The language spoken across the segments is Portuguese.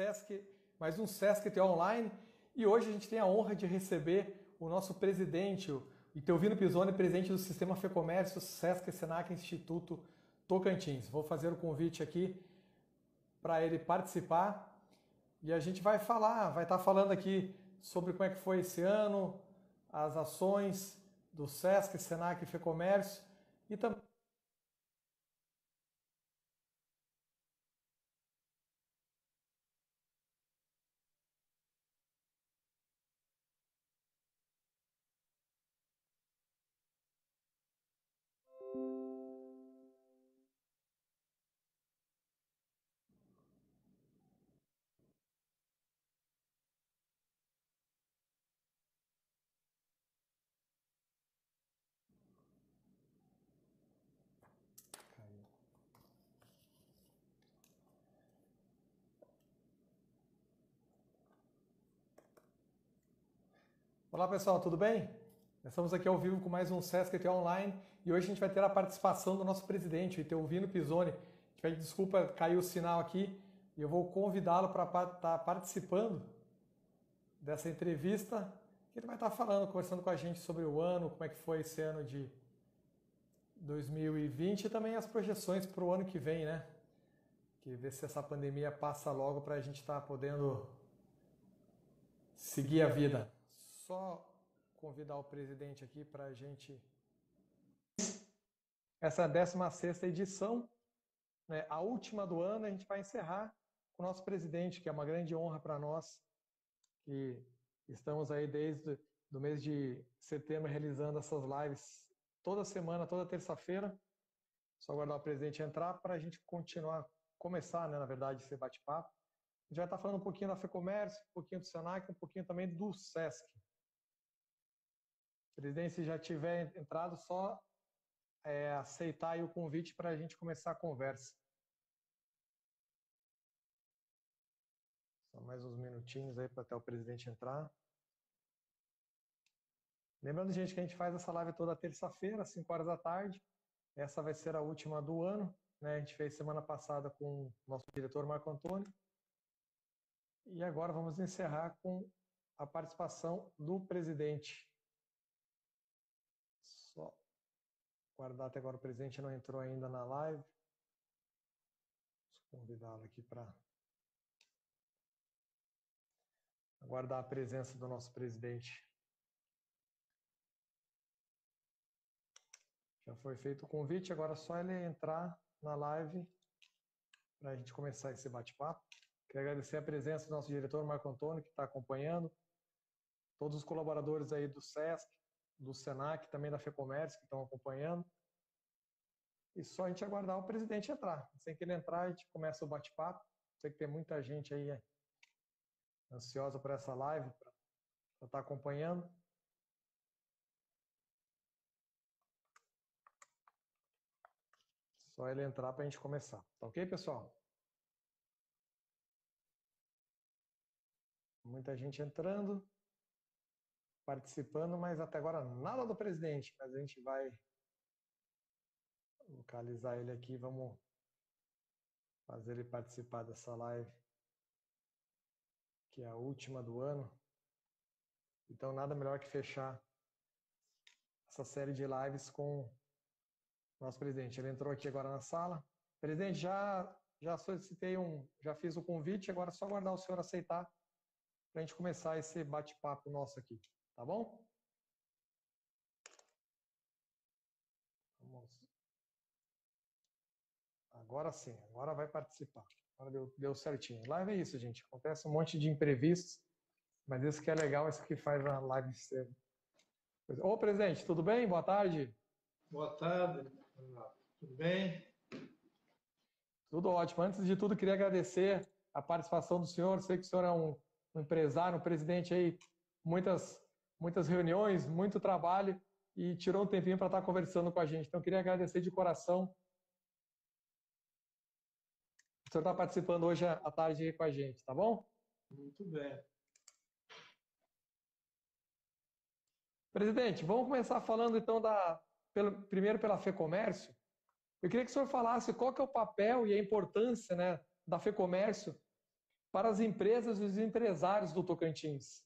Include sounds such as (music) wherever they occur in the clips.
Sesc, mais um Sesc TO Online. E hoje a gente tem a honra de receber o nosso presidente, o Itelvino Pisoni, presidente do Sistema Fecomércio Sesc Senac Instituto Tocantins. Vou fazer o convite aqui para ele participar e a gente vai falar, vai estar falando aqui sobre como é que foi esse ano, as ações do Sesc, Senac e Fecomércio e também Olá pessoal, tudo bem? Estamos aqui ao vivo com mais um Sesc ET Online e hoje a gente vai ter a participação do nosso presidente, o Itelvino Pisoni. Pede desculpa, caiu o sinal aqui e eu vou convidá-lo para estar tá participando dessa entrevista que ele vai estar falando, conversando com a gente sobre o ano, como é que foi esse ano de 2020 e também as projeções para o ano que vem, né? Que ver se essa pandemia passa logo para a gente estar tá podendo seguir a vida. Só convidar o presidente aqui para a gente. Essa 16 edição, né, a última do ano, a gente vai encerrar com o nosso presidente, que é uma grande honra para nós, que estamos aí desde o mês de setembro realizando essas lives toda semana, toda terça-feira. Só aguardar o presidente entrar para a gente continuar, começar, né, na verdade, esse bate-papo. A gente vai estar falando um pouquinho da FEComércio, um pouquinho do Senac, um pouquinho também do SESC. Presidente, se já tiver entrado, só é, aceitar o convite para a gente começar a conversa. Só mais uns minutinhos aí para até o presidente entrar. Lembrando, gente, que a gente faz essa live toda terça-feira, às 5 horas da tarde. Essa vai ser a última do ano. Né? A gente fez semana passada com o nosso diretor Marco Antônio. E agora vamos encerrar com a participação do presidente. Só guardar até agora o presidente não entrou ainda na live. Vou convidá-lo aqui para aguardar a presença do nosso presidente. Já foi feito o convite, agora é só ele entrar na live para a gente começar esse bate-papo. Quero agradecer a presença do nosso diretor Marco Antônio, que está acompanhando, todos os colaboradores aí do SESC, do SENAC, também da FEComércio, que estão acompanhando. E só a gente aguardar o presidente entrar. Sem que ele entrar, a gente começa o bate-papo. Sei que tem muita gente aí ansiosa por essa live, para estar tá acompanhando. Só ele entrar para a gente começar. Tá ok, pessoal? Muita gente entrando, participando, mas até agora nada do presidente. Mas a gente vai localizar ele aqui. Vamos fazer ele participar dessa live, que é a última do ano. Então, nada melhor que fechar essa série de lives com nosso presidente. Ele entrou aqui agora na sala. Presidente, já, já solicitei um, já fiz o convite, agora é só aguardar o senhor aceitar para a gente começar esse bate-papo nosso aqui, tá bom? Vamos. Agora sim, agora vai participar. Agora deu, deu certinho. Live é isso, gente. Acontece um monte de imprevistos, mas isso que é legal, isso que faz a live ser. Ô, presidente, tudo bem? Boa tarde. Boa tarde, tudo bem? Tudo ótimo. Antes de tudo, queria agradecer a participação do senhor. Sei que o senhor é um, um empresário, um presidente aí, muitas, muitas reuniões, muito trabalho e tirou um tempinho para estar conversando com a gente. Então, queria agradecer de coração. O senhor está participando hoje à tarde com a gente, tá bom? Muito bem. Presidente, vamos começar falando então da, pelo, primeiro pela FEComércio, eu queria que o senhor falasse qual que é o papel e a importância né, da FEComércio para as empresas e os empresários do Tocantins?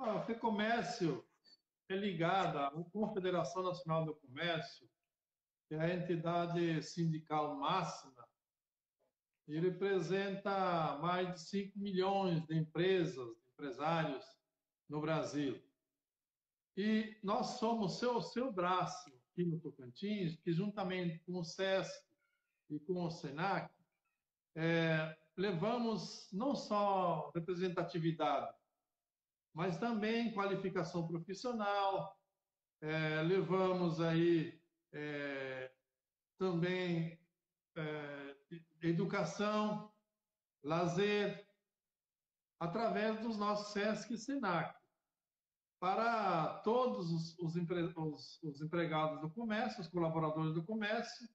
Ah, o FEComércio é ligada à Confederação Nacional do Comércio, que é a entidade sindical máxima, e representa mais de 5 milhões de empresas, de empresários no Brasil. E nós somos seu, seu braço aqui no Tocantins, que juntamente com o SESC e com o SENAC, é, levamos não só representatividade, mas também qualificação profissional, é, levamos aí é, também é, educação, lazer, através dos nossos SESC e SENAC, para todos os, os, os, os empregados do comércio, os colaboradores do comércio,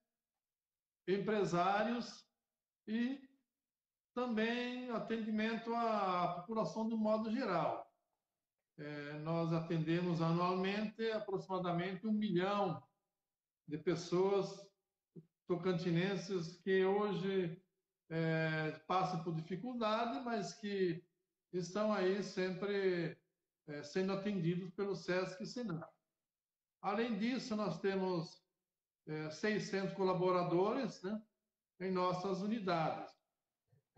empresários e também atendimento à população de modo geral. É, nós atendemos anualmente aproximadamente um milhão de pessoas tocantinenses que hoje é, passam por dificuldade, mas que estão aí sempre é, sendo atendidos pelo SESC e Senar. Além disso, nós temos é, 600 colaboradores né, em nossas unidades.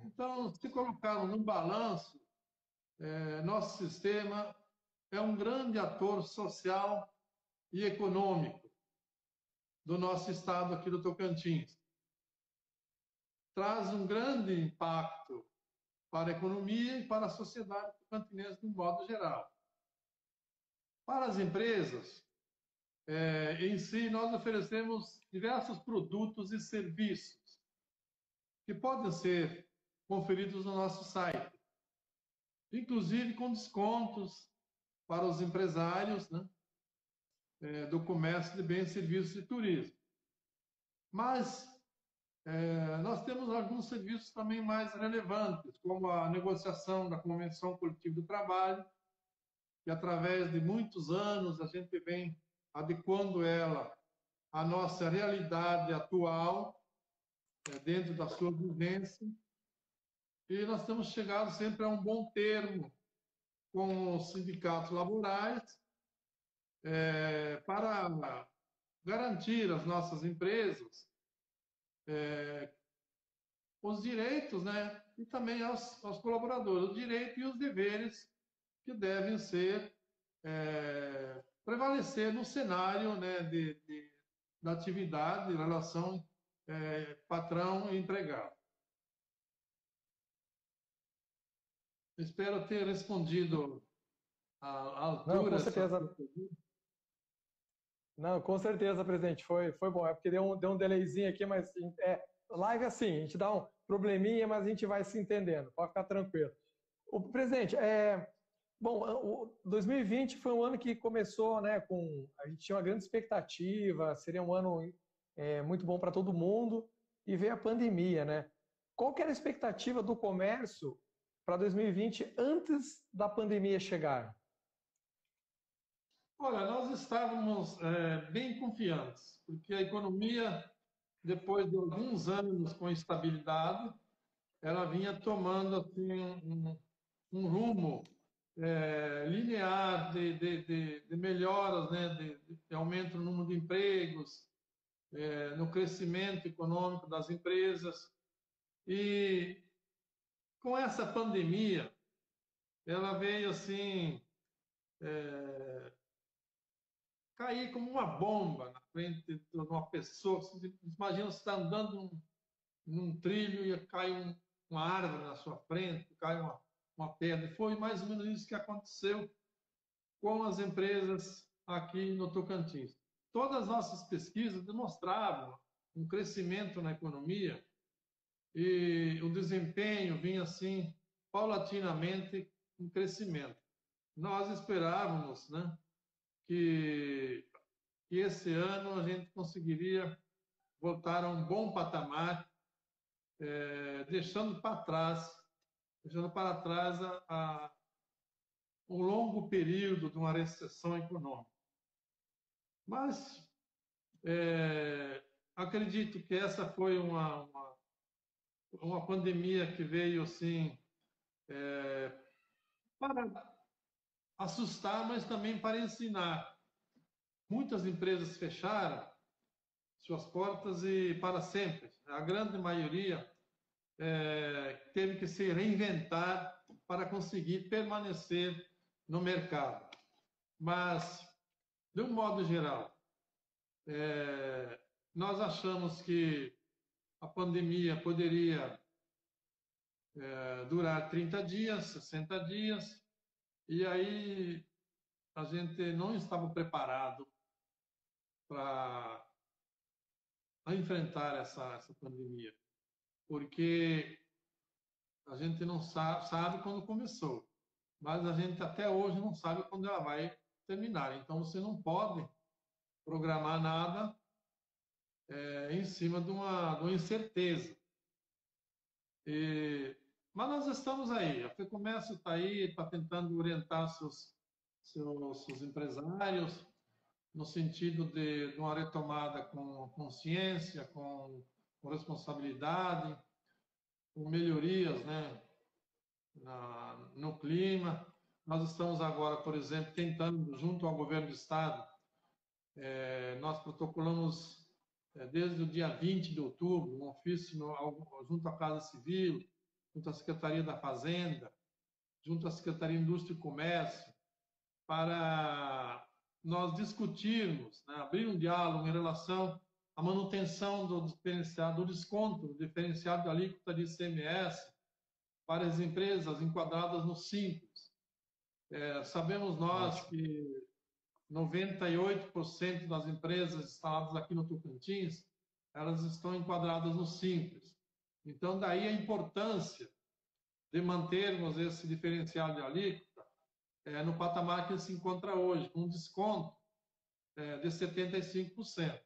Então, se colocarmos no balanço, é, nosso sistema é um grande ator social e econômico do nosso estado aqui do Tocantins. Traz um grande impacto para a economia e para a sociedade tocantinense de um modo geral. Para as empresas, é, em si, nós oferecemos diversos produtos e serviços que podem ser conferidos no nosso site, inclusive com descontos para os empresários né, é, do comércio de bens, serviços e turismo. Mas é, nós temos alguns serviços também mais relevantes, como a negociação da Convenção Coletiva do Trabalho, que através de muitos anos a gente vem adequando ela à nossa realidade atual, é, dentro da sua vivência, e nós temos chegado sempre a um bom termo com os sindicatos laborais é, para garantir às nossas empresas é, os direitos, né, e também aos, aos colaboradores, os direitos e os deveres que devem ser é, prevalecer no cenário né, de, de, da atividade, relação é, Espero ter respondido à, altura. Não, com certeza. Não, com certeza, presidente. Foi, foi bom. É porque deu um, deu um delayzinho aqui, mas é, live é assim, a gente dá um probleminha, mas a gente vai se entendendo. Pode ficar tranquilo. O presidente, é, bom, o 2020 foi um ano que começou, né, com a gente tinha uma grande expectativa, seria um ano é, muito bom para todo mundo e veio a pandemia, né? Qual que era a expectativa do comércio para 2020 antes da pandemia chegar? Olha, nós estávamos é, bem confiantes, porque a economia, depois de alguns anos com estabilidade, ela vinha tomando assim, um, um rumo é, linear de, de, de, de, melhoras, né, de, aumento no número de empregos, é, no crescimento econômico das empresas. E com essa pandemia, ela veio assim é, cair como uma bomba na frente de uma pessoa. Imagina você está andando num, num, trilho e cai um, uma árvore na sua frente, cai uma, uma pedra. Foi mais ou menos isso que aconteceu com as empresas aqui no Tocantins. Todas as nossas pesquisas demonstravam um crescimento na economia e o desempenho vinha assim paulatinamente em crescimento. Nós esperávamos, né, que, que esse ano a gente conseguiria voltar a um bom patamar, é, deixando para trás, deixando para trás a, a, um longo período de uma recessão econômica. Mas é, acredito que essa foi uma, uma uma pandemia que veio assim é, para assustar, mas também para ensinar. Muitas empresas fecharam suas portas e para sempre. A grande maioria é, teve que se reinventar para conseguir permanecer no mercado. Mas, de um modo geral, é, nós achamos que a pandemia poderia é, durar 30 dias, 60 dias, e aí a gente não estava preparado para enfrentar essa, essa pandemia, porque a gente não sabe, sabe quando começou, mas a gente até hoje não sabe quando ela vai terminar. Então você não pode programar nada é, em cima de uma, de uma incerteza. E, mas nós estamos aí. A FEComércio está aí, está tentando orientar seus, seus, seus, empresários no sentido de, de, uma retomada com consciência, com, com responsabilidade, com melhorias né, na, no clima. Nós estamos agora, por exemplo, tentando, junto ao governo do Estado, é, nós protocolamos desde o dia 20 de outubro, um ofício no, junto à Casa Civil, junto à Secretaria da Fazenda, junto à Secretaria de Indústria e Comércio, para nós discutirmos, né, abrir um diálogo em relação à manutenção do diferenciado, do desconto, do diferenciado de alíquota de ICMS para as empresas enquadradas no Simples. É, sabemos nós que 98% das empresas instaladas aqui no Tocantins, elas estão enquadradas no Simples. Então, daí a importância de mantermos esse diferencial de alíquota é, no patamar que se encontra hoje, com um desconto é, de 75%.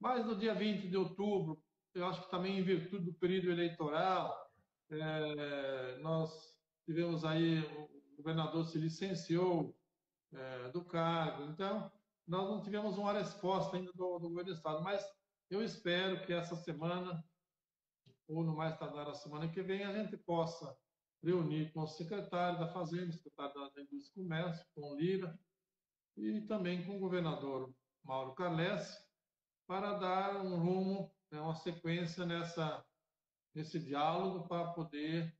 Mas no dia 20 de outubro, eu acho que também em virtude do período eleitoral, é, nós tivemos aí, o governador se licenciou é, do cargo. Então, nós não tivemos uma resposta ainda do, do governo do Estado, mas eu espero que essa semana, ou no mais tardar a semana que vem, a gente possa reunir com o secretário da Fazenda, secretário da Indústria e Comércio, com o Lira, e também com o governador Mauro Carles, para dar um rumo, né, uma sequência nessa, nesse diálogo para poder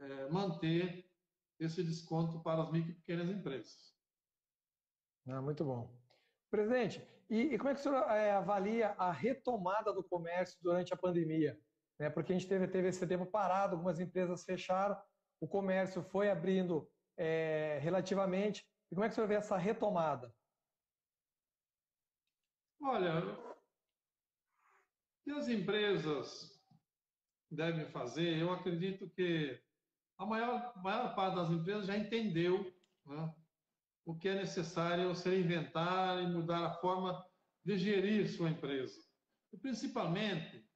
é, manter esse desconto para as micro e pequenas empresas. Ah, muito bom. Presidente, e, e como é que o senhor é, avalia a retomada do comércio durante a pandemia? Né, porque a gente teve, teve esse tempo parado, algumas empresas fecharam, o comércio foi abrindo é, relativamente. E como é que o senhor vê essa retomada? Olha, o que as empresas devem fazer, eu acredito que a maior, maior parte das empresas já entendeu né, o que é necessário se reinventar e mudar a forma de gerir sua empresa. E, principalmente,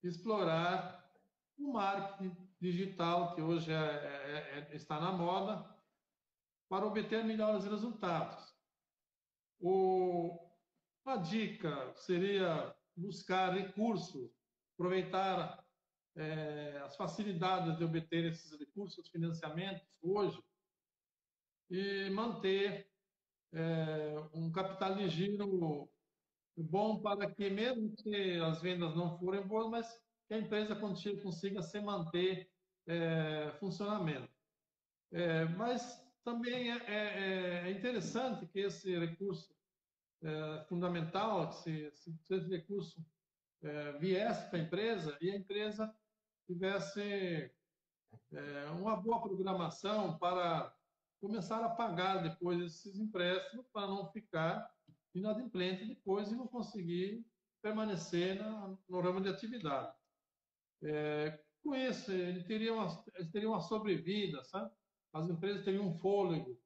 explorar o marketing digital, que hoje é, é, é, está na moda, para obter melhores resultados. O, uma dica seria buscar recursos, aproveitar é, as facilidades de obter esses recursos, financiamentos hoje, e manter é, um capital de giro bom para que, mesmo que as vendas não forem boas, mas que a empresa consiga se manter é, funcionamento. É, mas também é, é, é, interessante que esse recurso é, fundamental, se, se esse recurso viesse para a empresa e a empresa tivesse uma boa programação para começar a pagar depois esses empréstimos para não ficar inadimplente depois e não conseguir permanecer na, no ramo de atividade. É, com isso, ele teria uma, ele teria uma sobrevida, sabe? As empresas teriam um fôlego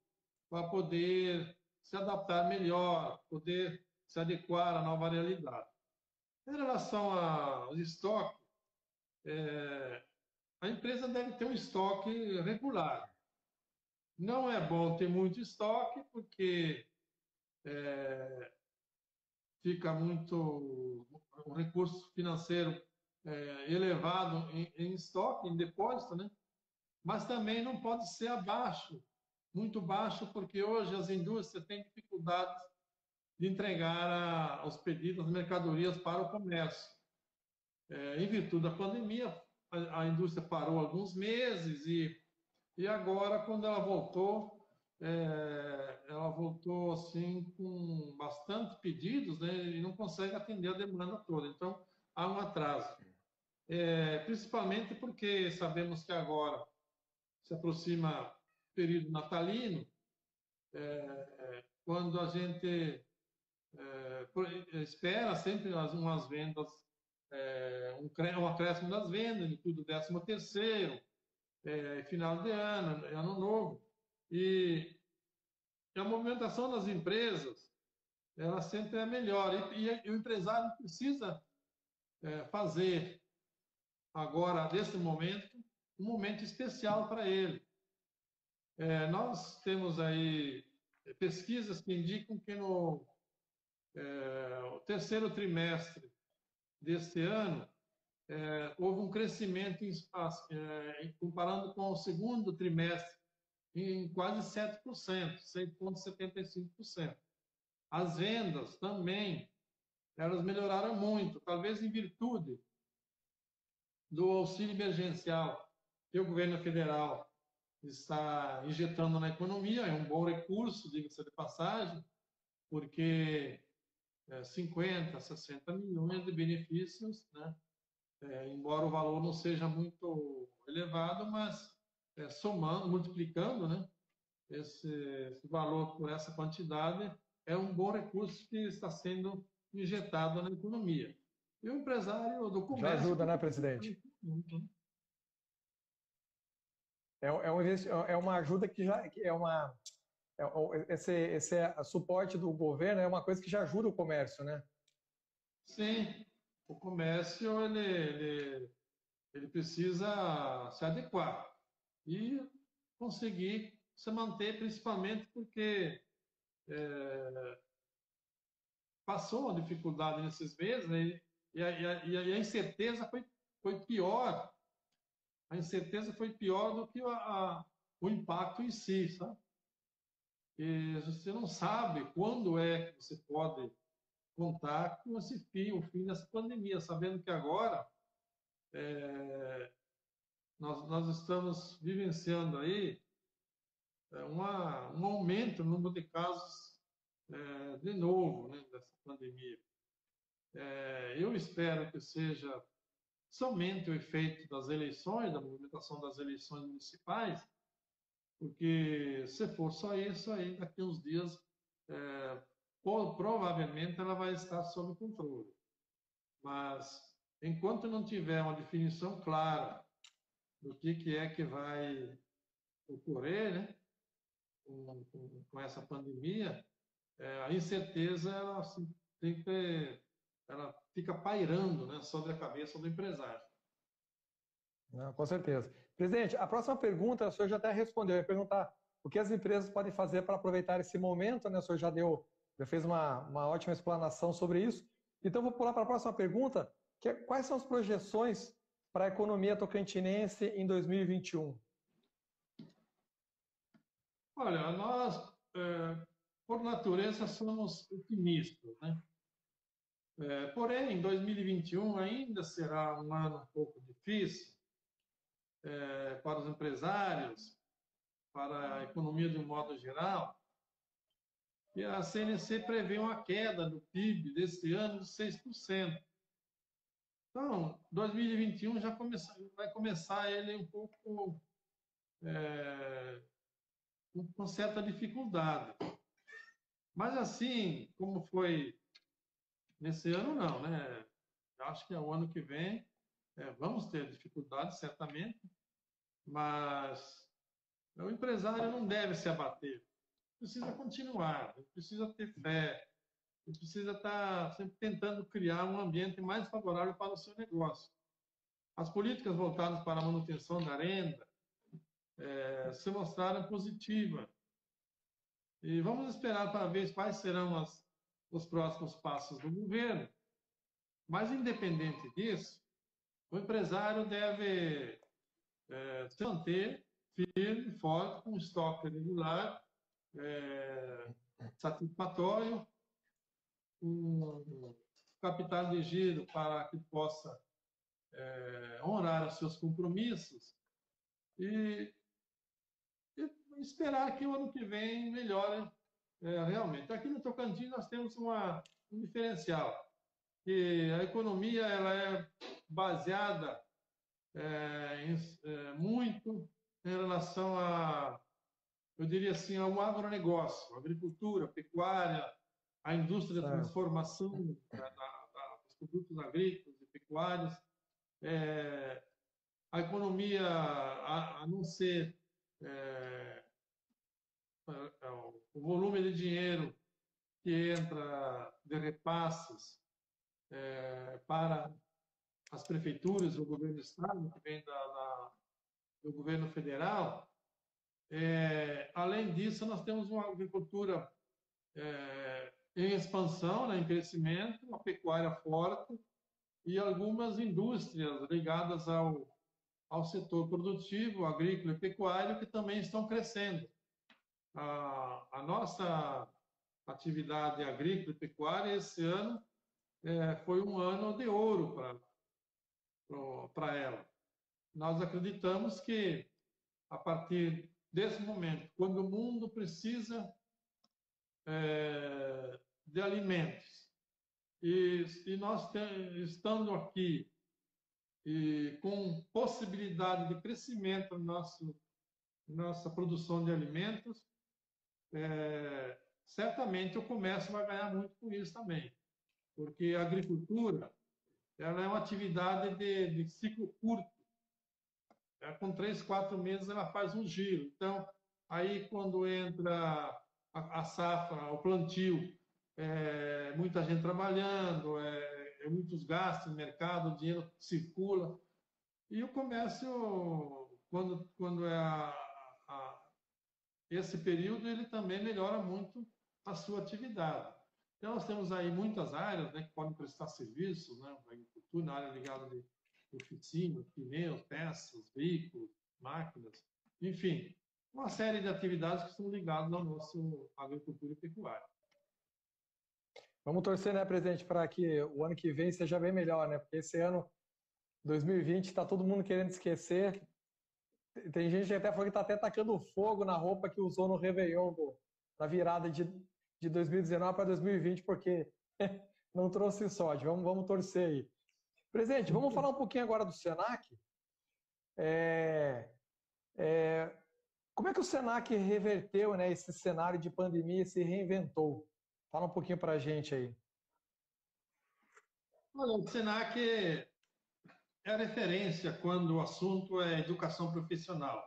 para poder se adaptar melhor, poder se adequar à nova realidade. Em relação aos estoques, é, a empresa deve ter um estoque regular. Não é bom ter muito estoque, porque é, fica muito. O recurso financeiro é, elevado em, em estoque, em depósito, né? mas também não pode ser abaixo, muito baixo, porque hoje as indústrias têm dificuldades de entregar a, os pedidos, as mercadorias para o comércio. É, em virtude da pandemia, a, a, indústria parou alguns meses e, e agora, quando ela voltou, é, ela voltou assim com bastante pedidos né, e não consegue atender a demanda toda. Então, há um atraso. É, principalmente porque sabemos que agora se aproxima período natalino, é, quando a gente é, espera sempre umas vendas, é, um, um acréscimo das vendas, de tudo décimo terceiro, é, final de ano, ano novo, e, e, a movimentação das empresas, ela sempre é melhor, e, e o empresário precisa é, fazer agora, nesse momento, um momento especial para ele. É, nós temos aí pesquisas que indicam que no é, terceiro trimestre deste ano é, houve um crescimento, em, é, comparando com o segundo trimestre, em quase 7%, 6,75%. As vendas também, elas melhoraram muito, talvez em virtude do auxílio emergencial que o governo federal está injetando na economia, é um bom recurso, diga-se de passagem, porque é, 50, 60 milhões de benefícios, né? É, embora o valor não seja muito elevado, mas é, somando, multiplicando né? esse, esse valor por essa quantidade, é um bom recurso que está sendo injetado na economia. E o empresário do comércio... Já ajuda, né, presidente? Muito, é, é, um, é uma ajuda que já é uma é, esse, esse suporte do governo é uma coisa que já ajuda o comércio, né? Sim, o comércio ele, ele, ele precisa se adequar e conseguir se manter, principalmente porque é, passou uma dificuldade nesses meses né? e, a, e, a, e, a, incerteza foi, foi pior a incerteza foi pior do que a, o impacto em si, sabe? E você não sabe quando é que você pode contar com esse fim, o fim dessa pandemia, sabendo que agora é, nós, nós estamos vivenciando aí é, uma, um aumento no número de casos é, de novo né, dessa pandemia. É, eu espero que seja somente o efeito das eleições, da movimentação das eleições municipais, porque se for só isso, aí daqui uns dias, é, provavelmente ela vai estar sob controle. Mas, enquanto não tiver uma definição clara do que, que é que vai ocorrer né, com, com, com essa pandemia, é, a incerteza ela, assim, tem que ela fica pairando né, sobre a cabeça do empresário. Não, com certeza. Presidente, a próxima pergunta, o senhor já até respondeu, eu ia perguntar o que as empresas podem fazer para aproveitar esse momento, né? O senhor já deu, já fez uma, uma ótima explanação sobre isso. Então, vou pular para a próxima pergunta, que é quais são as projeções para a economia tocantinense em 2021? Olha, nós, é, por natureza, somos otimistas, né? É, porém, 2021 ainda será um ano um pouco difícil é, para os empresários, para a economia de um modo geral. E a CNC prevê uma queda do PIB desse ano de 6%. Então, 2021 já começa, vai começar ele um pouco é, com certa dificuldade. Mas assim, como foi Nesse ano, não, né? Acho que é o ano que vem é, vamos ter dificuldades, certamente, mas o empresário não deve se abater. Precisa continuar, precisa ter fé, precisa estar sempre tentando criar um ambiente mais favorável para o seu negócio. As políticas voltadas para a manutenção da renda é, se mostraram positivas. E vamos esperar para ver quais serão as, os próximos passos do governo. Mas, independente disso, o empresário deve é, se manter firme, forte, com estoque regular, é, satisfatório, um capital de giro para que possa é, honrar os seus compromissos e, e, esperar que o ano que vem melhore é, realmente. Aqui no Tocantins nós temos uma, um diferencial, que a economia ela é baseada é, em, é, muito em relação a, eu diria assim, ao agronegócio, agricultura, pecuária, a indústria de transformação da, da, dos produtos agrícolas e pecuários. É, a economia, a, a não ser é, é, o volume de dinheiro que entra de repasses é, para as prefeituras, o governo do estado, que vem da, da do governo federal. É, além disso, nós temos uma agricultura é, em expansão, né, em crescimento, uma pecuária forte e algumas indústrias ligadas ao, ao setor produtivo, agrícola e pecuário, que também estão crescendo. A, a nossa atividade agrícola e pecuária esse ano é, foi um ano de ouro para ela. Nós acreditamos que, a partir desse momento, quando o mundo precisa é, de alimentos, e, e nós tem, estando aqui e com possibilidade de crescimento na nosso, nossa produção de alimentos, é, certamente o comércio vai ganhar muito com isso também, porque a agricultura ela é uma atividade de, de ciclo curto. É, com três, quatro meses ela faz um giro. Então, aí quando entra a, a safra, o plantio, é, muita gente trabalhando, é, é, muitos gastos no mercado, o dinheiro circula. E o comércio, quando, quando é a, a, esse período, ele também melhora muito a sua atividade. Então, nós temos aí muitas áreas né, que podem prestar serviços, né, agricultura, na área ligada de oficina, pneus, peças, veículos, máquinas, enfim, uma série de atividades que estão ligadas ao nosso agricultura e pecuária. Vamos torcer, né, presidente, para que o ano que vem seja bem melhor, né? Porque esse ano, 2020, está todo mundo querendo esquecer. Tem gente que até falou que está até tacando fogo na roupa que usou no Réveillon, na virada de, de 2019 para 2020, porque (laughs) não trouxe sorte. Vamos, vamos torcer aí. Presidente, vamos falar um pouquinho agora do Senac. É, é, como é que o Senac reverteu né, esse cenário de pandemia e se reinventou? Fala um pouquinho para a gente aí. Olha, o Senac é referência quando o assunto é educação profissional.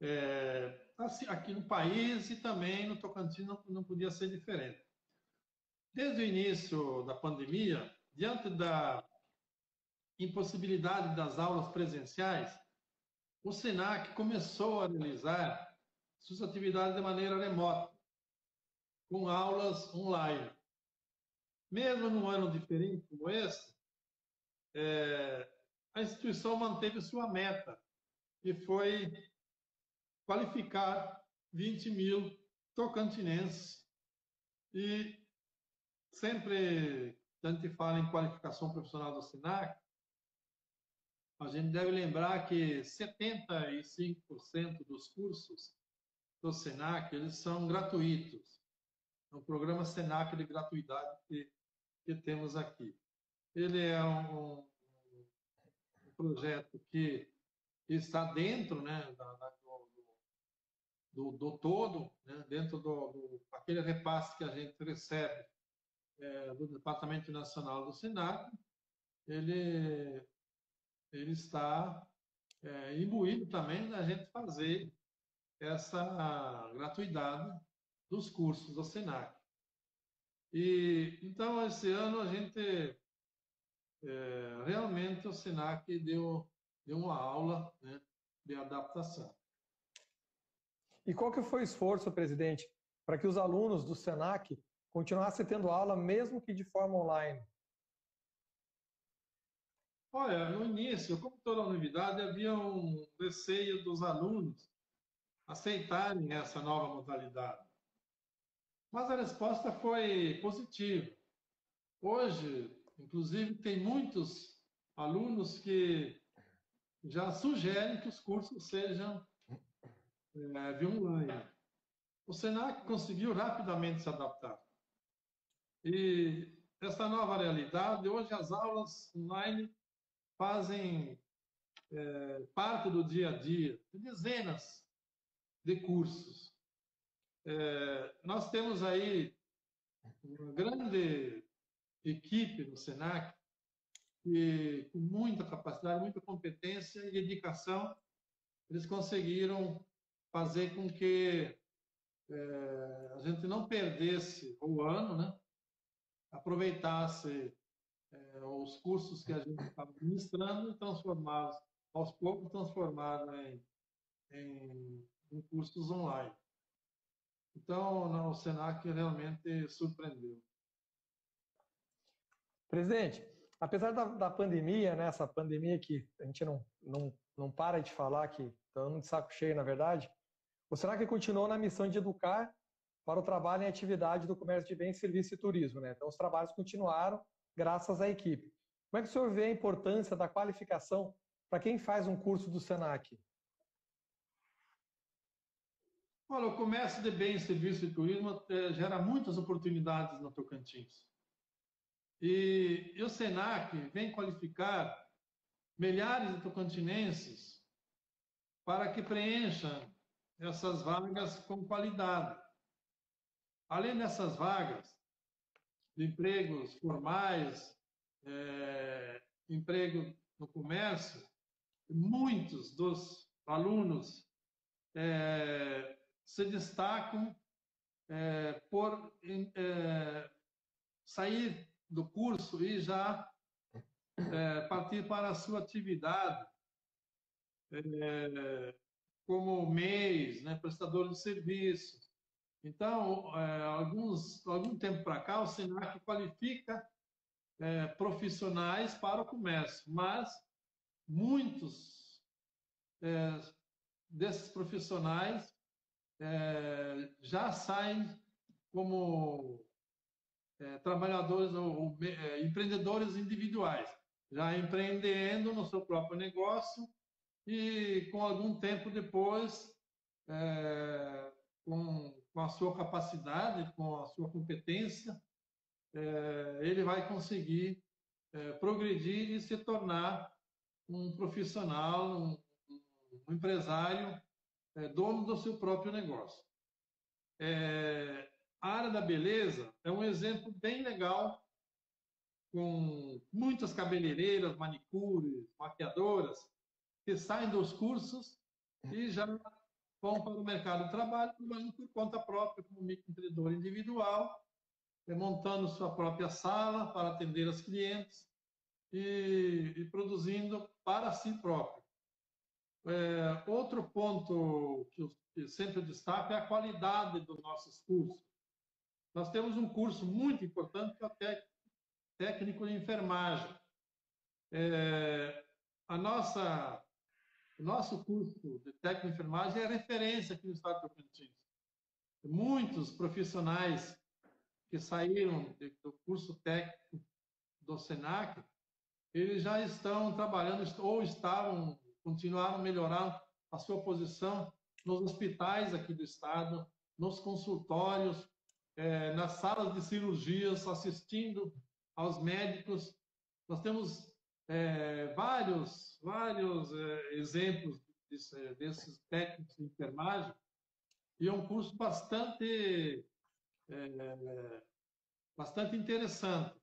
É, assim, aqui no país e também no Tocantins não, não podia ser diferente. Desde o início da pandemia, diante da impossibilidade das aulas presenciais, o SENAC começou a realizar suas atividades de maneira remota, com aulas online. Mesmo num ano diferente como esse, é, a instituição manteve sua meta, que foi qualificar 20 mil tocantinenses. E sempre que a gente fala em qualificação profissional do SENAC, a gente deve lembrar que 75% dos cursos do SENAC eles são gratuitos. É um programa SENAC de gratuidade que, que temos aqui. Ele é um, um projeto que está dentro né, da, da, do, do, do, todo, né, dentro do, do, aquele repasse que a gente recebe é, do Departamento Nacional do SENAC, ele ele está é, imbuído também da gente fazer essa gratuidade dos cursos do SENAC. E, então, esse ano a gente, é, realmente, o SENAC deu, deu uma aula né, de adaptação. E qual que foi o esforço, presidente, para que os alunos do SENAC continuassem tendo aula, mesmo que de forma online? Olha, no início, como toda novidade, havia um receio dos alunos aceitarem essa nova modalidade. Mas a resposta foi positiva. Hoje, inclusive, tem muitos alunos que já sugerem que os cursos sejam é, via online. O Senac conseguiu rapidamente se adaptar. E essa nova realidade, hoje as aulas online fazem é, parte do dia a dia de dezenas de cursos. É, nós temos aí uma grande equipe no Senac que, com muita capacidade, muita competência e dedicação, eles conseguiram fazer com que é, a gente não perdesse o ano, né? aproveitasse é, os cursos que a gente estava ministrando transformá-los, aos poucos, transformá-los em, em, em, cursos online. Então, o Senac realmente surpreendeu. Presidente, apesar da, da pandemia, né, essa pandemia que a gente não, não, não para de falar, que estamos de saco cheio, na verdade, o Senac continuou na missão de educar para o trabalho em atividade do comércio de bens, serviços e turismo. Né? Então, os trabalhos continuaram graças à equipe. Como é que o senhor vê a importância da qualificação para quem faz um curso do SENAC? Olha, o comércio de bens, serviços e turismo eh, gera muitas oportunidades no Tocantins. E, e o SENAC vem qualificar milhares de tocantinenses para que preencham essas vagas com qualidade. Além dessas vagas, empregos formais, é, emprego no comércio, muitos dos alunos é, se destacam é, por é, sair do curso e já é, partir para a sua atividade é, como MEIs, né, prestador de serviços, então, é, alguns, algum tempo para cá, o SENAC qualifica é, profissionais para o comércio, mas muitos é, desses profissionais é, já saem como é, trabalhadores ou, ou é, empreendedores individuais, já empreendendo no seu próprio negócio e com algum tempo depois, com com a sua capacidade, com a sua competência, é, ele vai conseguir é, progredir e se tornar um profissional, um, um empresário, é, dono do seu próprio negócio. A área da beleza é um exemplo bem legal, com muitas cabeleireiras, manicures, maquiadoras, que saem dos cursos e já vão para o mercado de trabalho, trabalhando por conta própria, como microempreendedor individual, montando sua própria sala para atender os clientes e, e produzindo para si próprio. É, outro ponto que eu, sempre destaco é a qualidade dos nossos cursos. Nós temos um curso muito importante que é o técnico de enfermagem. É, a nossa o nosso curso de técnico de enfermagem é referência aqui no estado de Tocantins. Muitos profissionais que saíram do curso técnico do SENAC, eles já estão trabalhando ou estavam, continuaram melhorando a sua posição nos hospitais aqui do estado, nos consultórios, é, nas salas de cirurgias, assistindo aos médicos. Nós temos é, vários, vários é, exemplos desse, desses técnicos de enfermagem. E é um curso bastante, é, bastante interessante.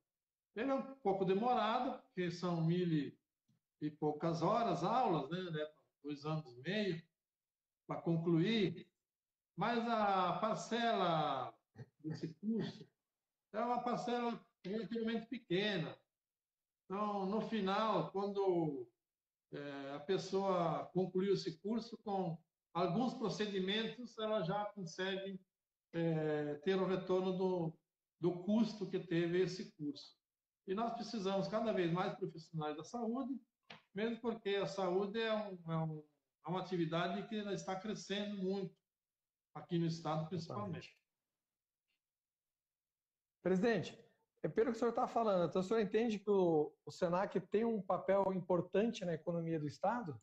Ele é um pouco demorado, porque são mil e poucas horas, aulas, né, né dois anos e meio, para concluir, mas a parcela desse curso é uma parcela relativamente pequena, então, no final, quando é, a pessoa concluiu esse curso, com alguns procedimentos, ela já consegue é, ter o retorno do, do custo que teve esse curso. E nós precisamos cada vez mais profissionais da saúde, mesmo porque a saúde é, um, é, um, é uma atividade que está crescendo muito aqui no estado, principalmente. Presidente, é pelo que o senhor está falando, então o senhor entende que o, o Senac tem um papel importante na economia do estado?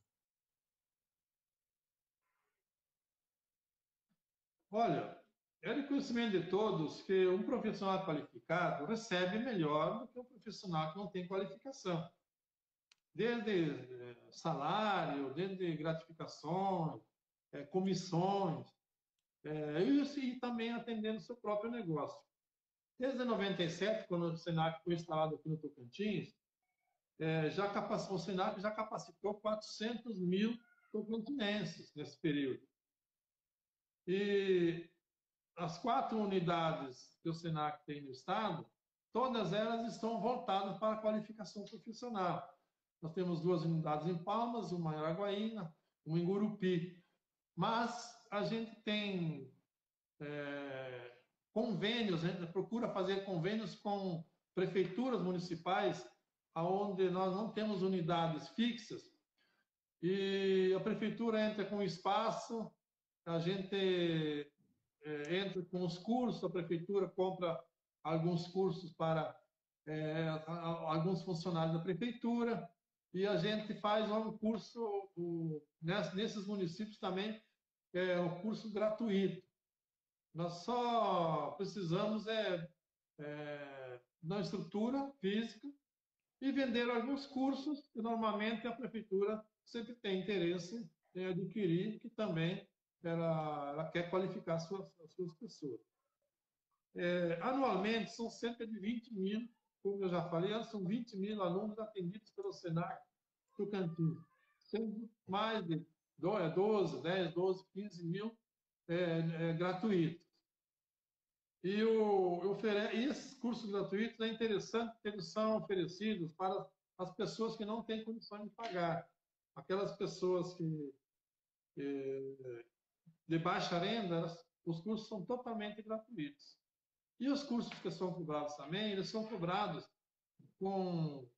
Olha, é de conhecimento de todos que um profissional qualificado recebe melhor do que um profissional que não tem qualificação. Desde eh, salário, desde gratificações, é, comissões, é, e também atendendo seu próprio negócio. Desde 97, quando o Senac foi instalado aqui no Tocantins, é, já o Senac já capacitou 400 mil tocantinenses nesse período. E as quatro unidades que o SENAC tem no Estado, todas elas estão voltadas para a qualificação profissional. Nós temos duas unidades em Palmas, uma em Araguaína, uma em Gurupi. Mas a gente tem é, convênios, a gente procura fazer convênios com prefeituras municipais, onde nós não temos unidades fixas, e a prefeitura entra com espaço, a gente é, entra com os cursos, a prefeitura compra alguns cursos para é, alguns funcionários da prefeitura e a gente faz um curso o, nesses municípios também é um curso gratuito. Nós só precisamos é, é da estrutura física e vender alguns cursos que normalmente a prefeitura sempre tem interesse em adquirir, que também ela, ela quer qualificar as suas, as suas pessoas. É, anualmente, são cerca de 20 mil, como eu já falei, são 20 mil alunos atendidos pelo SENAC Tocantins, sendo mais de 12, 10, 12, 15 mil é, é, gratuitos. E, o, e esses cursos gratuitos é interessante que eles são oferecidos para as pessoas que não têm condições de pagar. Aquelas pessoas que, que de baixa renda, os cursos são totalmente gratuitos. E os cursos que são cobrados também, eles são cobrados com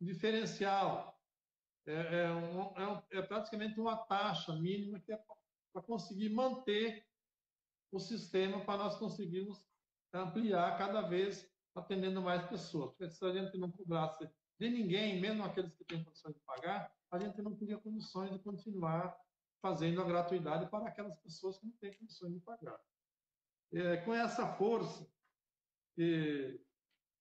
diferencial. É, é, um, é, um, é praticamente uma taxa mínima que é para conseguir manter o sistema para nós conseguirmos ampliar cada vez atendendo mais pessoas. Porque se a gente não cobrasse de ninguém, mesmo aqueles que têm condições de pagar, a gente não teria condições de continuar fazendo a gratuidade para aquelas pessoas que não têm condições de pagar. É, com essa força que,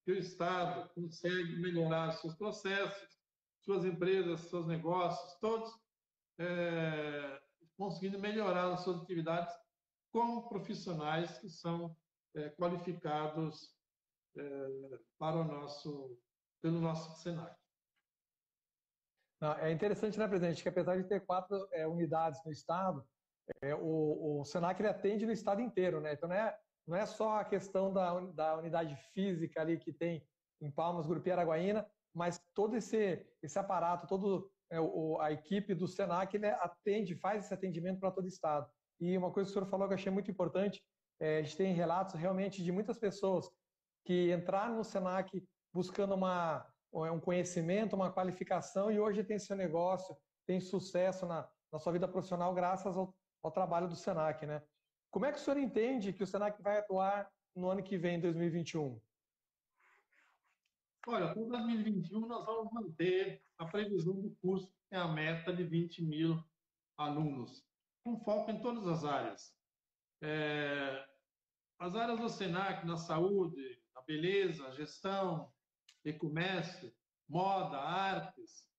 que, o Estado consegue melhorar seus processos, suas empresas, seus negócios, todos é, conseguindo melhorar as suas atividades com profissionais que são é, qualificados é, para o nosso, pelo nosso Senac. Não, é interessante, né, presidente, que apesar de ter quatro é, unidades no estado, é, o, o Senac ele atende no estado inteiro, né? Então não é, não é só a questão da, da unidade física ali que tem em Palmas, Grupi Araguaína, mas todo esse, esse aparato, todo é, a equipe do Senac ele atende, faz esse atendimento para todo o estado. E uma coisa que o senhor falou que eu achei muito importante, é, a gente tem relatos realmente de muitas pessoas que entraram no Senac buscando uma é um conhecimento, uma qualificação e hoje tem seu negócio, tem sucesso na, na sua vida profissional graças ao, ao, trabalho do Senac, né? Como é que o senhor entende que o Senac vai atuar no ano que vem, 2021? Olha, para 2021 nós vamos manter a previsão do curso, que é a meta de 20 mil alunos, com foco em todas as áreas. É, as áreas do Senac, na saúde, na beleza, gestão, e-comércio, moda, artes,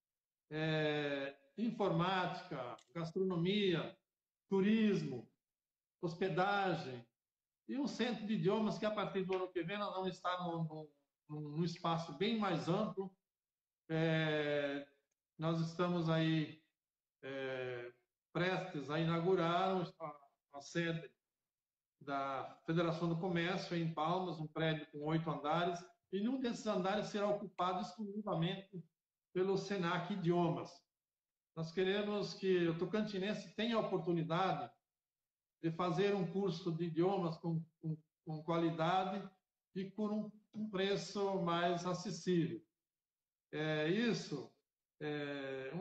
é, informática, gastronomia, turismo, hospedagem, e um centro de idiomas que, a partir do ano que vem, nós vamos estar num, num, num espaço bem mais amplo. É, nós estamos aí é, prestes a inaugurar a, sede da Federação do Comércio em Palmas, um prédio com oito andares, e nenhum desses andares será ocupado exclusivamente pelo SENAC Idiomas. Nós queremos que o tocantinense tenha a oportunidade de fazer um curso de idiomas com, com, com qualidade e por um, um preço mais acessível. É, isso é,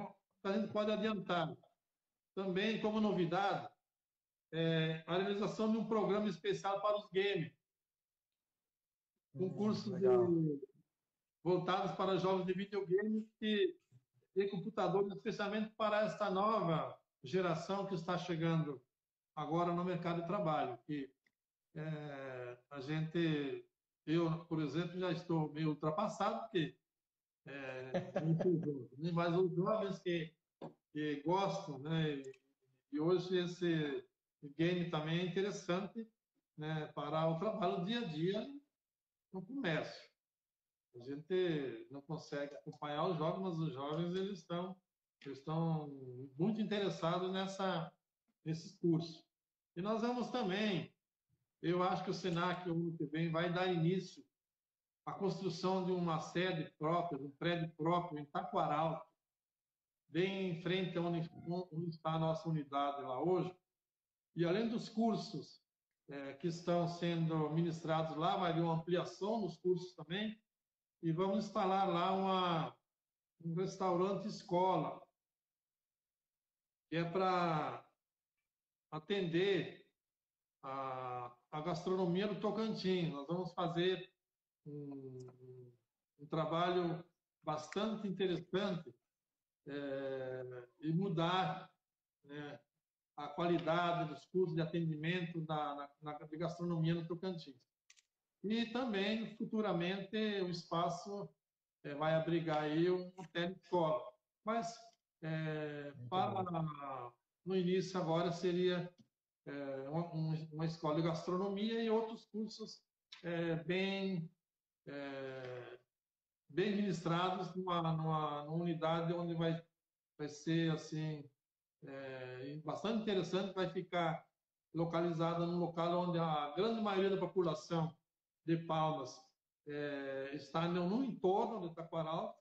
a gente pode adiantar. Também, como novidade, é, a realização de um programa especial para os games. Um curso voltados para jogos de videogame e, e computadores, especialmente para esta nova geração que está chegando agora no mercado de trabalho. Que é, a gente, eu, por exemplo, já estou meio ultrapassado, porque é, (laughs) mas os jovens que, que gostam, né? E hoje esse game também é interessante né, para o trabalho dia a dia no comércio. A gente não consegue acompanhar os jovens, mas os jovens eles estão, eles estão muito interessados nessa, nesses cursos. E nós vamos também, eu acho que o Senac, o ano que vem, vai dar início à construção de uma sede própria, de um prédio próprio em Taquaral, bem em frente onde, onde está a nossa unidade lá hoje. E além dos cursos é, que estão sendo ministrados lá, vai haver uma ampliação nos cursos também, e vamos instalar lá uma, um restaurante escola, que é para atender a, a gastronomia do Tocantins. Nós vamos fazer um, um trabalho bastante interessante é, e mudar né, a qualidade dos cursos de atendimento da, na, na, de gastronomia no Tocantins. E também, futuramente, o espaço é, vai abrigar aí um escola. Mas, é, para no início agora seria é, uma, uma, escola de gastronomia e outros cursos bem bem ministrados numa, numa, numa, unidade onde vai vai ser assim é, bastante interessante, vai ficar localizada num local onde a grande maioria da população de Palmas é, está no, no, entorno de Taquaral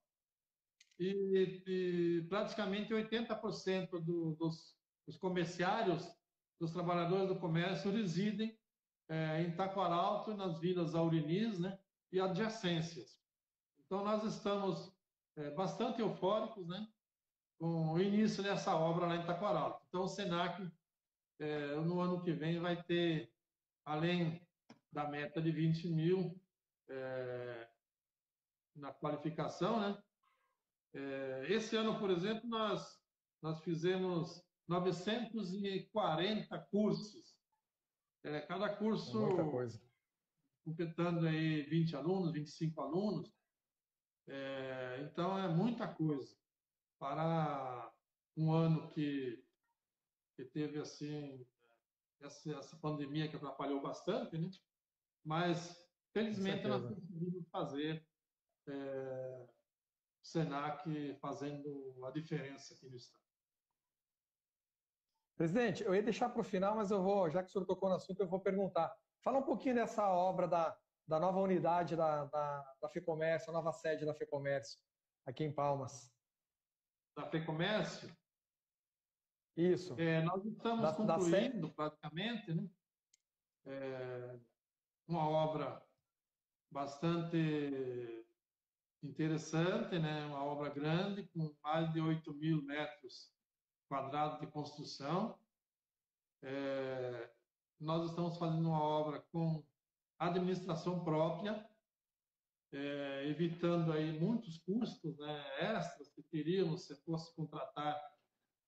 e, e praticamente 80% do, dos, dos comerciários, dos trabalhadores do comércio residem é, em Taquaralto e nas vilas Aurinis né, e adjacências. Então, nós estamos é, bastante eufóricos né, com o início dessa obra lá em Taquaralto. Então, o SENAC, é, no ano que vem, vai ter, além da meta de 20 mil é, na qualificação, né? É, esse ano, por exemplo, nós, nós fizemos 940 cursos. É, cada curso completando aí 20 alunos, 25 alunos. É, então é muita coisa para um ano que, que teve assim essa, essa pandemia que atrapalhou bastante, né? Mas felizmente nós conseguimos fazer é, Senac fazendo a diferença aqui no estado. Presidente, eu ia deixar para o final, mas eu vou, já que o senhor tocou no assunto, eu vou perguntar. Fala um pouquinho dessa obra da, da nova unidade da, da, da FEComércio, a nova sede da FEComércio, aqui em Palmas. Da FEComércio? Isso. É, nós estamos da, concluindo da praticamente né? É, uma obra bastante interessante, né? uma obra grande, com mais de 8 mil metros quadrado de construção. É, nós estamos fazendo uma obra com administração própria, é, evitando aí muitos custos né, extras que teríamos se fosse contratar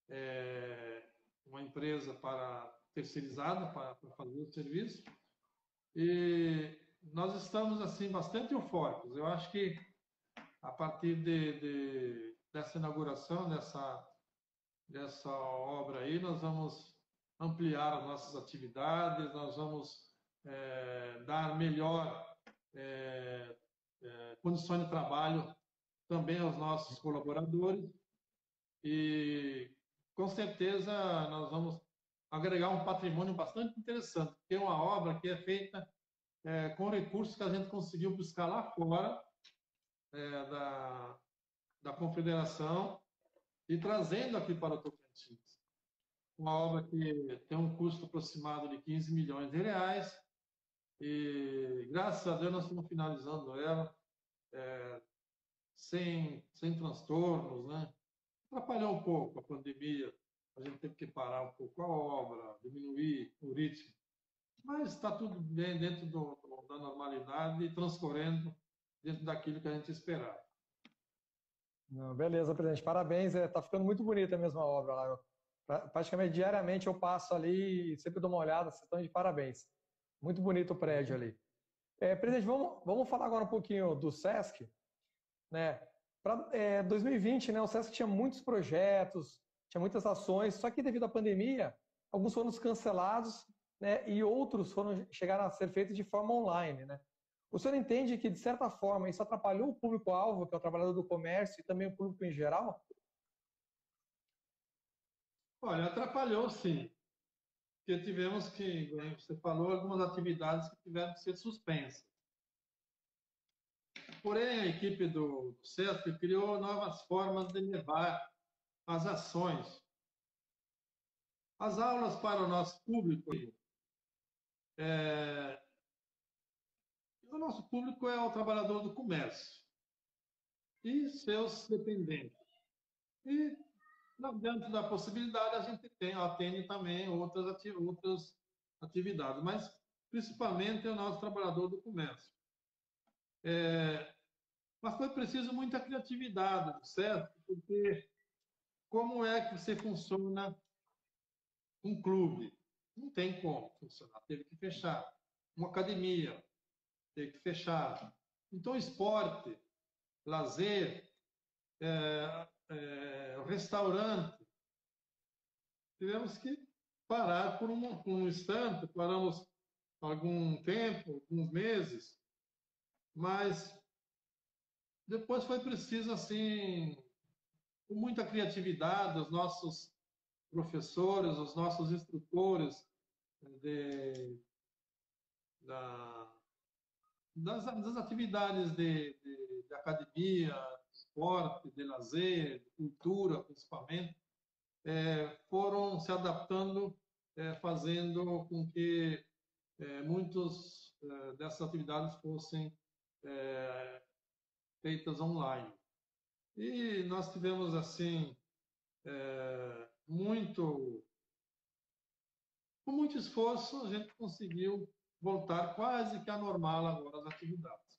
é, uma empresa para terceirizada para, para fazer o serviço. E nós estamos assim bastante eufóricos. Eu acho que a partir de, de, dessa inauguração, dessa dessa obra aí, nós vamos ampliar as nossas atividades, nós vamos é, dar melhor é, é, condições de trabalho também aos nossos colaboradores e com certeza nós vamos agregar um patrimônio bastante interessante, porque é uma obra que é feita é, com recursos que a gente conseguiu buscar lá fora é, da, da confederação e trazendo aqui para o Tocantins. Uma obra que tem um custo aproximado de 15 milhões de reais, E graças a Deus nós estamos finalizando ela é, sem, sem transtornos, né? Atrapalhou um pouco a pandemia, a gente teve que parar um pouco a obra, diminuir o ritmo, mas está tudo bem dentro do, da normalidade e transcorrendo dentro daquilo que a gente esperava. Não, beleza, presidente. Parabéns. Está é, tá ficando muito bonita a mesma obra lá. Eu, praticamente diariamente eu passo ali e sempre dou uma olhada. Vocês estão de parabéns. Muito bonito o prédio ali. É, presidente, vamos, vamos falar agora um pouquinho do SESC. Né? Para é, 2020, né, o SESC tinha muitos projetos, tinha muitas ações, só que devido à pandemia, alguns foram cancelados né, e outros foram chegaram a ser feitos de forma online. Né? O senhor entende que, de certa forma, isso atrapalhou o público-alvo, que é o trabalhador do comércio, e também o público em geral? Olha, atrapalhou sim. Porque tivemos que, como você falou, algumas atividades que tiveram que ser suspensas. Porém, a equipe do, do criou novas formas de levar as ações. As aulas para o nosso público é, o nosso público é o trabalhador do comércio e seus dependentes. E, dentro da possibilidade, a gente tem, atende também outras, ati outras atividades, mas principalmente é o nosso trabalhador do comércio. É, mas foi preciso muita criatividade, certo? Porque como é que você funciona um clube? Não tem como funcionar, teve que fechar. Uma academia, ter que fechar. Então, esporte, lazer, é, é, restaurante, tivemos que parar por um, um instante, paramos algum tempo, alguns meses, mas depois foi preciso, assim, com muita criatividade, os nossos professores, os nossos instrutores de, da, das, das atividades de, de, de, academia, esporte, de lazer, cultura, principalmente, é, foram se adaptando, é, fazendo com que é, muitas é, dessas atividades fossem é, feitas online. E nós tivemos, assim, é, muito. Com muito esforço, a gente conseguiu voltar quase que a normal agora as atividades.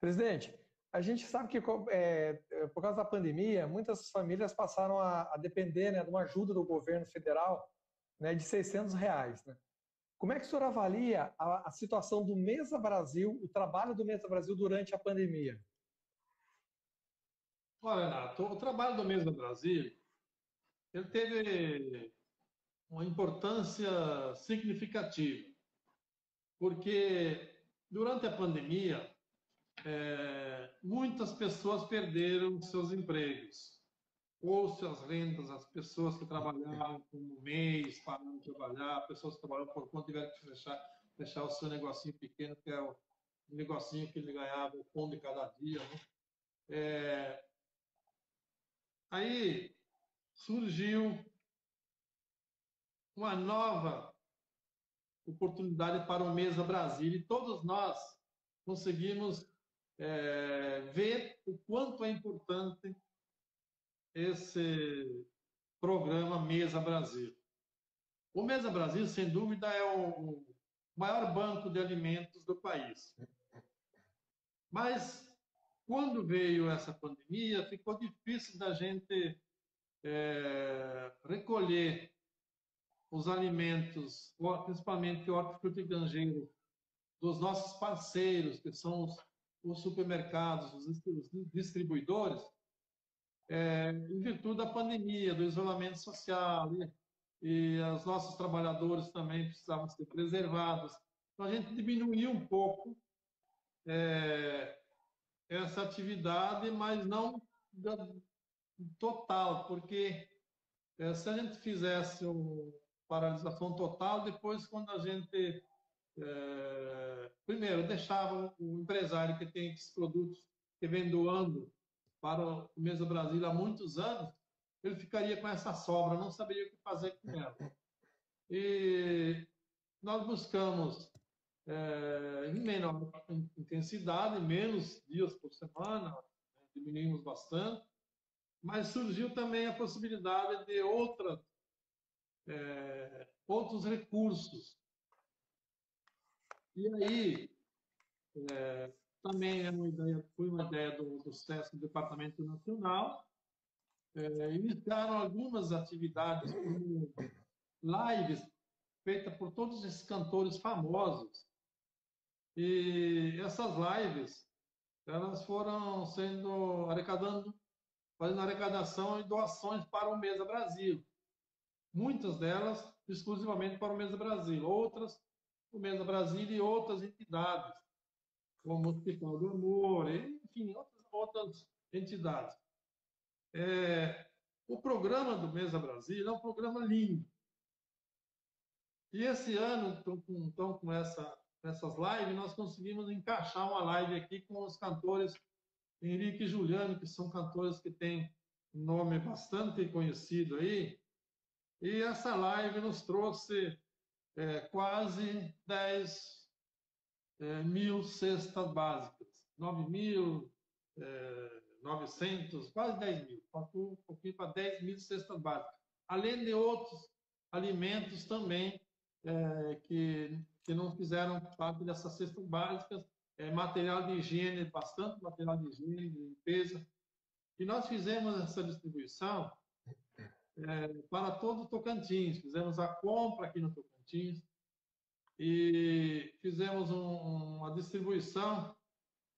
Presidente, a gente sabe que é, por causa da pandemia, muitas famílias passaram a, a depender né, de uma ajuda do governo federal né, de 600 reais. Né? Como é que o senhor avalia a, a, situação do Mesa Brasil, o trabalho do Mesa Brasil durante a pandemia? Olha, Renato, o trabalho do Mesa Brasil ele teve uma importância significativa, porque durante a pandemia, é, muitas pessoas perderam seus empregos, ou suas rendas, as pessoas que trabalhavam com um mês, pararam de trabalhar, pessoas que trabalhavam por conta tiveram que fechar, fechar o seu negocinho pequeno, que é o negocinho que ele ganhava, o pão de cada dia. Né? É, aí surgiu uma nova oportunidade para o Mesa Brasil e todos nós conseguimos é, ver o quanto é importante esse programa Mesa Brasil. O Mesa Brasil, sem dúvida, é o maior banco de alimentos do país. Mas, quando veio essa pandemia, ficou difícil da gente é, recolher os alimentos, principalmente hortifruti e dos nossos parceiros, que são os, os supermercados, os distribuidores, é, em virtude da pandemia, do isolamento social, e, e os nossos trabalhadores também precisavam ser preservados. Então, a gente diminuiu um pouco é, essa atividade, mas não total, porque é, se a gente fizesse um, paralisação total. Depois, quando a gente, é, primeiro, deixava o empresário que tem esses produtos que vem doando para o Mesa Brasil há muitos anos, ele ficaria com essa sobra, não saberia o que fazer com ela. E nós buscamos é, em menor intensidade, menos dias por semana, né, diminuímos bastante, mas surgiu também a possibilidade de é, outros recursos. E aí, é, também é uma ideia, foi uma ideia do, do SESC, do Departamento Nacional, é, iniciaram algumas atividades como lives feitas por todos esses cantores famosos. E essas lives, elas foram sendo arrecadando, fazendo arrecadação e doações para o Mesa Brasil. Muitas delas exclusivamente para o Mesa Brasil, outras o Mesa Brasil e outras entidades, como o Hospital do Amor, enfim, outras, outras entidades. É, o programa do Mesa Brasil é um programa lindo. E esse ano, então, com, então, com essa, essas lives, nós conseguimos encaixar uma live aqui com os cantores Henrique e Juliano, que são cantores que têm nome bastante conhecido aí. E essa live nos trouxe é, quase 10 é, mil cestas básicas. 9 mil, é, 900, quase 10 mil, faltou um pouquinho para 10 mil cestas básicas, além de outros alimentos também é, que, que não fizeram parte dessas cestas básicas, é, material de higiene, bastante material de higiene, de limpeza, e nós fizemos essa distribuição é, para todo o Tocantins, fizemos a compra aqui no Tocantins, e fizemos um, uma distribuição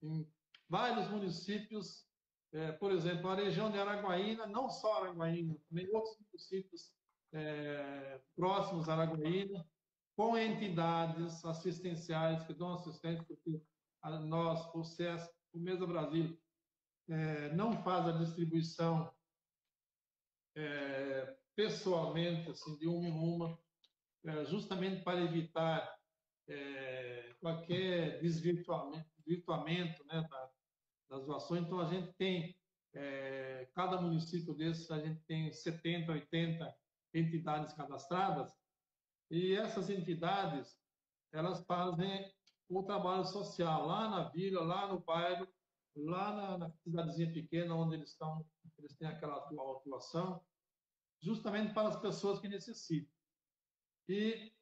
em vários municípios é, por exemplo, a região de Araguaína, não só Araguaína, também outros municípios é, próximos a Araguaína, com entidades assistenciais que dão assistência, porque nós, o SES, o Mesa Brasil, é, não faz a distribuição é, pessoalmente, assim, de uma em uma, justamente para evitar é, qualquer desvirtuamento, desvirtuamento né, da, das doações. Então, a gente tem, é, cada município desses, a gente tem 70, 80 entidades cadastradas, e essas entidades, elas fazem o trabalho social lá na vila, lá no bairro, lá na, na cidadezinha pequena, onde eles estão, eles têm aquela atuação, justamente para as pessoas que necessitam. E,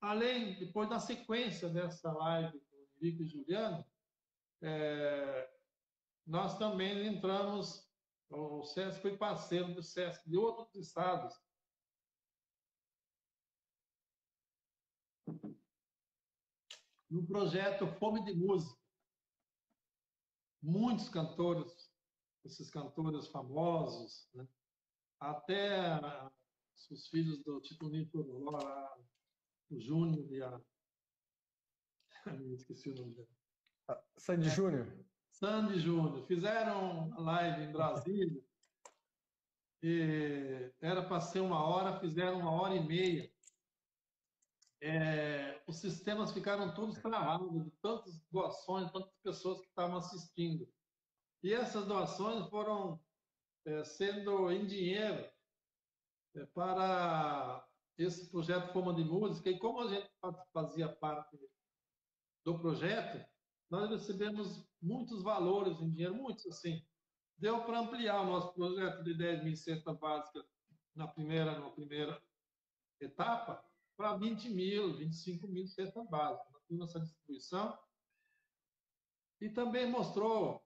além, depois da sequência dessa live com o Henrique e Juliano, é, nós também entramos, o SESC foi parceiro do SESC de outros estados. No projeto Fome de Música. Muitos cantores, esses cantores famosos, né? até os filhos do Tito Nito o Júnior e a. esqueci o nome dele. Sandy é. Júnior. Sandy Júnior, fizeram live em Brasília, e era para ser uma hora, fizeram uma hora e meia. É, os sistemas ficaram todos travados, de tantas doações, tantas pessoas que estavam assistindo. E essas doações foram é, sendo em dinheiro para esse projeto Forma de Música. E como a gente fazia parte do projeto, nós recebemos muitos valores em dinheiro, muitos assim. Deu para ampliar o nosso projeto de 10 mil cestas básicas na primeira, na primeira etapa para 20 mil, 25 mil cestas básicas. Nós temos essa distribuição. E também mostrou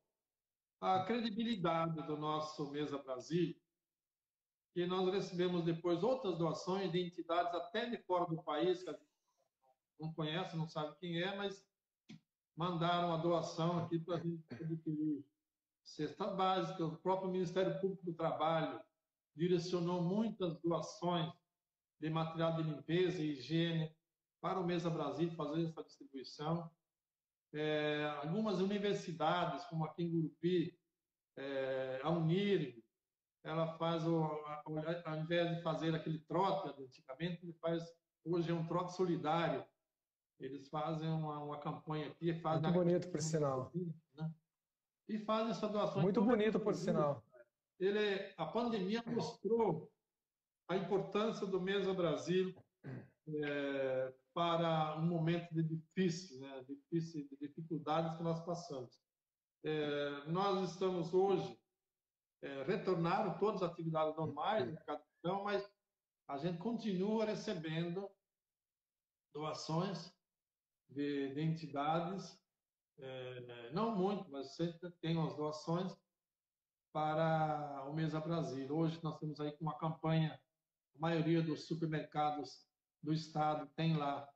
a credibilidade do nosso Mesa Brasil, que nós recebemos depois outras doações de entidades até de fora do país, que não conhece, não sabe quem é, mas mandaram a doação aqui para a gente adquirir cesta básica. O próprio Ministério Público do Trabalho direcionou muitas doações de material de limpeza e higiene para o Mesa Brasil fazer essa distribuição. É, algumas universidades, como aqui em Gurupi, é, a Unir, ela faz, o, ao invés de fazer aquele trote antigamente, ele faz, hoje é um trote solidário, eles fazem uma, uma campanha aqui. Fazem Muito bonito, por sinal. Né? E fazem essa doação. Muito bonito, por sinal. Ele, a pandemia mostrou a importância do Mesa Brasil é, para um momento de difícil, né, difícil, de dificuldades que nós passamos. É, nós estamos hoje, é, retornaram todas as atividades normais, mas a gente continua recebendo doações de, de entidades, é, não muito, mas sempre tem as doações para o Mesa Brasil. Hoje nós temos aí uma campanha, a maioria dos supermercados do estado tem lá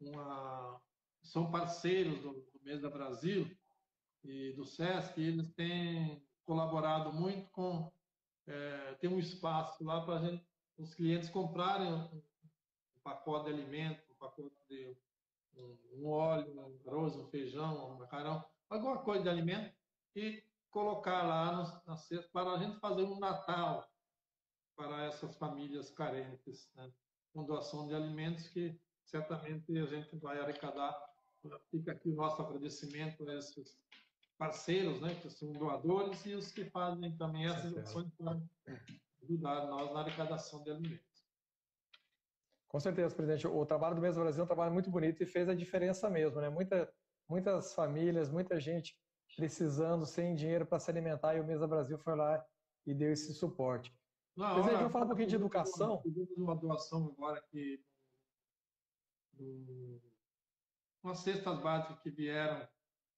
uma, são parceiros do, do Mesa Brasil e do SESC, e eles têm colaborado muito com é, tem um espaço lá para os clientes comprarem um, pacote de alimento, um pacote de um, um óleo, um arroz, um feijão, um macarrão, alguma coisa de alimento e colocar lá na cesta para a gente fazer um Natal para essas famílias carentes, né? com doação de alimentos que certamente a gente vai arrecadar. Fica aqui o nosso agradecimento a esses parceiros, né, que são doadores e os que fazem também essas ações para ajudar nós na arrecadação de alimentos. Com certeza, presidente. O trabalho do Mesa Brasil é um trabalho muito bonito e fez a diferença mesmo, né? Muita, muitas famílias, muita gente precisando, sem dinheiro para se alimentar, e o Mesa Brasil foi lá e deu esse suporte. Não, presidente, vamos falar um pouquinho de educação. Tivemos uma doação agora que umas cestas básicas que vieram,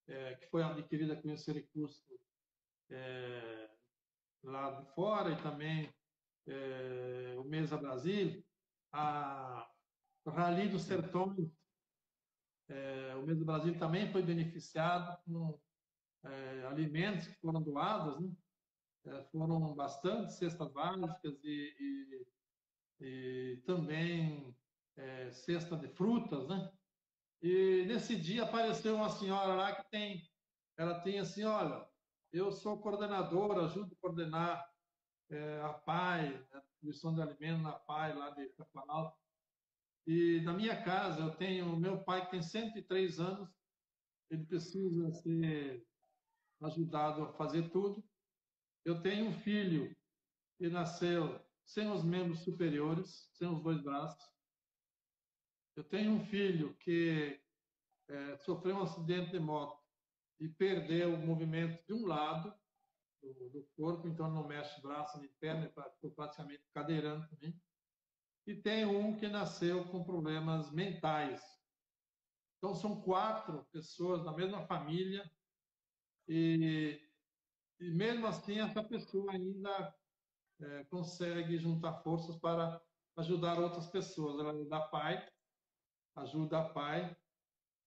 é, que foi adquirida com esse recurso é, lá de fora e também é, o Mesa Brasil, a Rally dos Sertões, é, o Mesa Brasil também foi beneficiado com é, alimentos que foram doados, né? É, foram bastante cestas básicas e, e, e também é, cesta de frutas, né? E nesse dia apareceu uma senhora lá que tem, ela tem assim, olha, eu sou coordenadora, ajudo a coordenar é, a PAI, a distribuição de alimentos na PAI lá de Capanal. E na minha casa eu tenho, meu pai que tem 103 anos, ele precisa ser ajudado a fazer tudo. Eu tenho um filho que nasceu sem os membros superiores, sem os dois braços. Eu tenho um filho que é, sofreu um acidente de moto e perdeu o movimento de um lado do, do corpo, então não mexe braço nem perna, ficou praticamente cadeirante também. E tem um que nasceu com problemas mentais. Então são quatro pessoas da mesma família e, e mesmo assim essa pessoa ainda é, consegue juntar forças para ajudar outras pessoas. Ela dá pai, ajuda a pai,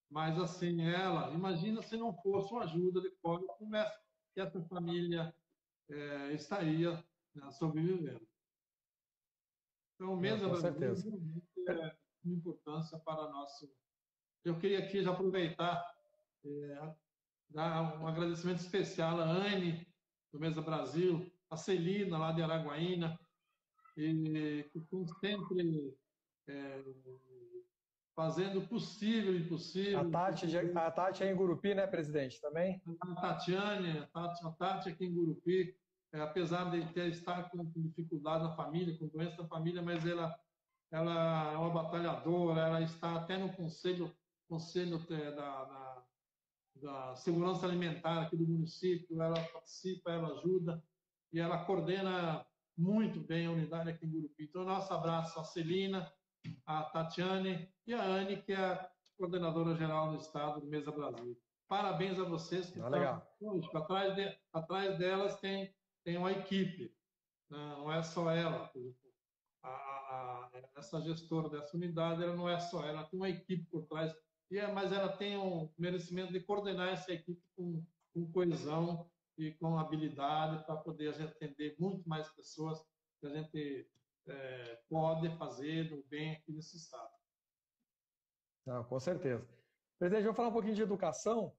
mas assim, ela, imagina se não fosse uma ajuda de pobre, como é que essa família é, estaria né, sobrevivendo. Então, mesmo com certeza. é uma importância para nosso. Eu queria aqui já aproveitar, é, dar um agradecimento especial à Anne, do Mesa Brasil, a Celina, lá de Araguaína, e que sempre é, fazendo o possível e impossível. A Tati, a Tati é em Gurupi, né, presidente, também? A Tatiane, a Tati, a Tati aqui em Gurupi, é, apesar de ter, estar com dificuldade na família, com doença na família, mas ela, ela é uma batalhadora, ela está até no conselho, conselho é, da, da, da segurança alimentar aqui do município, ela participa, ela ajuda e ela coordena muito bem a unidade aqui em Gurupi. Então, nosso abraço à Celina, a Tatiane e a Anne, que é a coordenadora geral do Estado do Mesa Brasil. Parabéns a vocês que ah, estão. Atrás, de, atrás delas tem, tem uma equipe, né? não é só ela. A, a, essa gestora dessa unidade ela não é só ela, tem uma equipe por trás, e é, mas ela tem um merecimento de coordenar essa equipe com, com coesão e com habilidade para poder a gente atender muito mais pessoas que a gente é, pode fazer do bem aqui nesse Estado. Não, com certeza. Presidente, vamos falar um pouquinho de educação.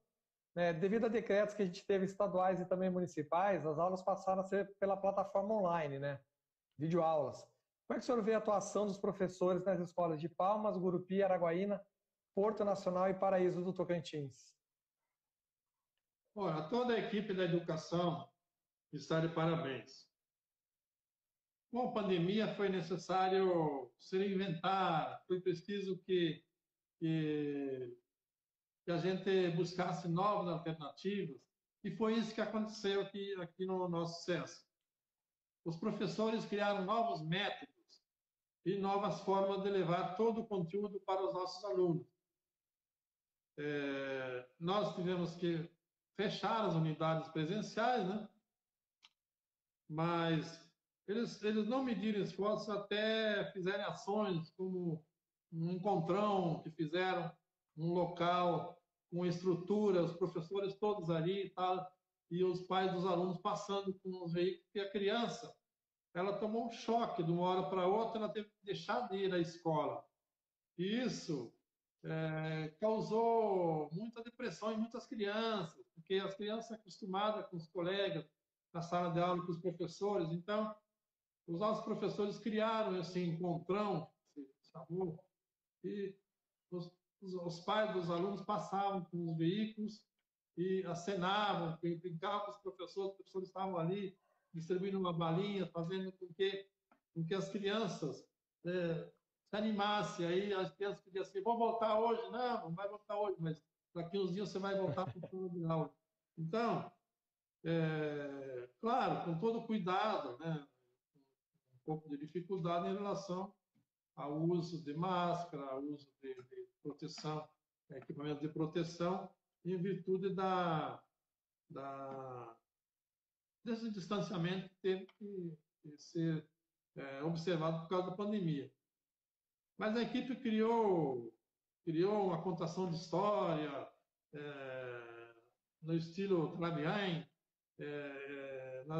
Né? Devido a decretos que a gente teve estaduais e também municipais, as aulas passaram a ser pela plataforma online, né? videoaulas. Como é que o senhor vê a atuação dos professores nas escolas de Palmas, Gurupi, Araguaína, Porto Nacional e Paraíso do Tocantins? Olha, toda a equipe da educação está de parabéns com a pandemia foi necessário se reinventar, foi preciso que, que, que, a gente buscasse novas alternativas, e foi isso que aconteceu aqui, aqui no nosso SESC. Os professores criaram novos métodos e novas formas de levar todo o conteúdo para os nossos alunos. É, nós tivemos que fechar as unidades presenciais, né? mas eles, eles não mediram esforços, até fizerem ações como um encontrão que fizeram, um local com estrutura, os professores todos ali e tal, e os pais dos alunos passando com os veículos, porque a criança, ela tomou um choque de uma hora para outra, ela teve que deixar de ir à escola. E isso é, causou muita depressão em muitas crianças, porque as crianças acostumadas com os colegas, na sala de aula com os professores, então os nossos professores criaram esse encontrão, se chamou, e os, os, pais dos alunos passavam com os veículos e acenavam, brincavam com os professores, os professores estavam ali distribuindo uma balinha, fazendo com que, com que as crianças é, se animassem. Aí as crianças pediam assim, vou voltar hoje. Não, não vai voltar hoje, mas daqui uns dias você vai voltar para o plano aula. Então, é, claro, com todo cuidado, né? Pouco de dificuldade em relação ao uso de máscara, ao uso de, de proteção, equipamento de proteção, em virtude da, da desse distanciamento que teve que, que ser é, observado por causa da pandemia. Mas a equipe criou, criou uma contação de história é, no estilo Travian, é,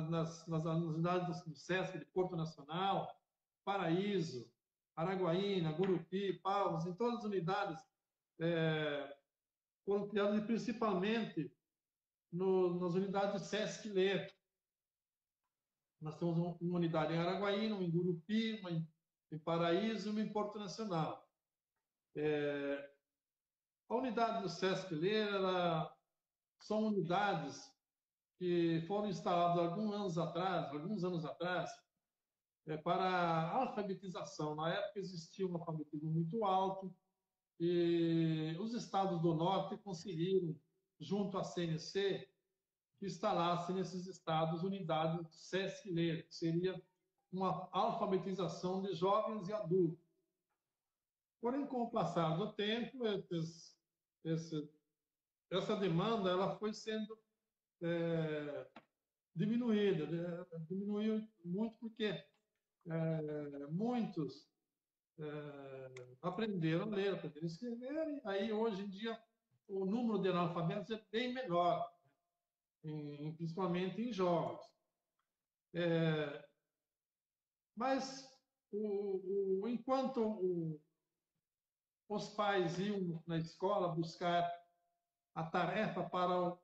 nas, unidades do SESC de Porto Nacional, Paraíso, Araguaína, Gurupi, Palmas, em todas as unidades é, foram criadas principalmente no, nas unidades SESC Ler. Nós temos uma unidade em Araguaína, uma em Gurupi, uma em, em Paraíso e uma em Porto Nacional. É, a unidade do SESC Ler, ela, são unidades que foram instalados alguns anos atrás, alguns anos atrás, é, para alfabetização. Na época existia um alfabetismo muito alto e os estados do norte conseguiram, junto à CNC, que instalasse nesses estados unidades do SESC Ler, que seria uma alfabetização de jovens e adultos. Porém, com o passar do tempo, esse, essa demanda ela foi sendo é, né? diminuiu muito porque é, muitos é, aprenderam a ler, aprenderam a escrever, e aí hoje em dia o número de analfabetos é bem menor, em, principalmente em jovens. É, mas o, o, enquanto o, os pais iam na escola buscar a tarefa para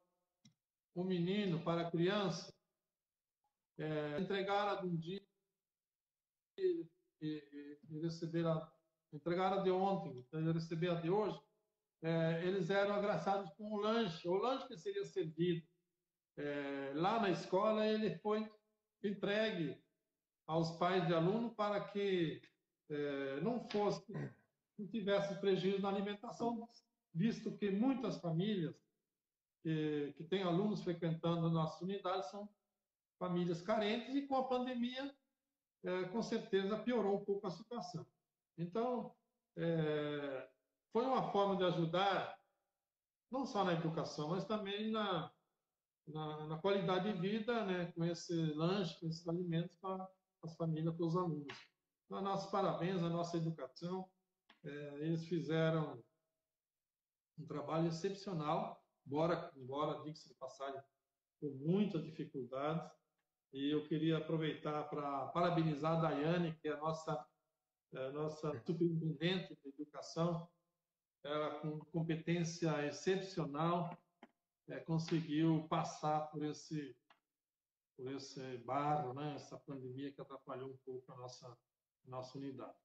o menino, para a criança, é, entregar a de um dia e, e, e entregar a de ontem e receber a de hoje, é, eles eram agraciados com o lanche. O lanche que seria servido é, lá na escola, ele foi entregue aos pais de aluno para que é, não fosse, não tivesse prejuízo na alimentação, visto que muitas famílias que, tem alunos frequentando nossas unidades são famílias carentes e com a pandemia, é, com certeza, piorou um pouco a situação. Então, é, foi uma forma de ajudar, não só na educação, mas também na, na, na qualidade de vida, né, com esse lanche, com esses alimentos para as famílias, para os alunos. Então, nossos parabéns à nossa educação. É, eles fizeram um trabalho excepcional embora, embora diga-se de passagem, com muitas dificuldades. E eu queria aproveitar para parabenizar a Daiane, que é a nossa, é a nossa superintendente de educação. Ela, com competência excepcional, é, conseguiu passar por esse, por esse barro, né, essa pandemia que atrapalhou um pouco a nossa, nossa unidade.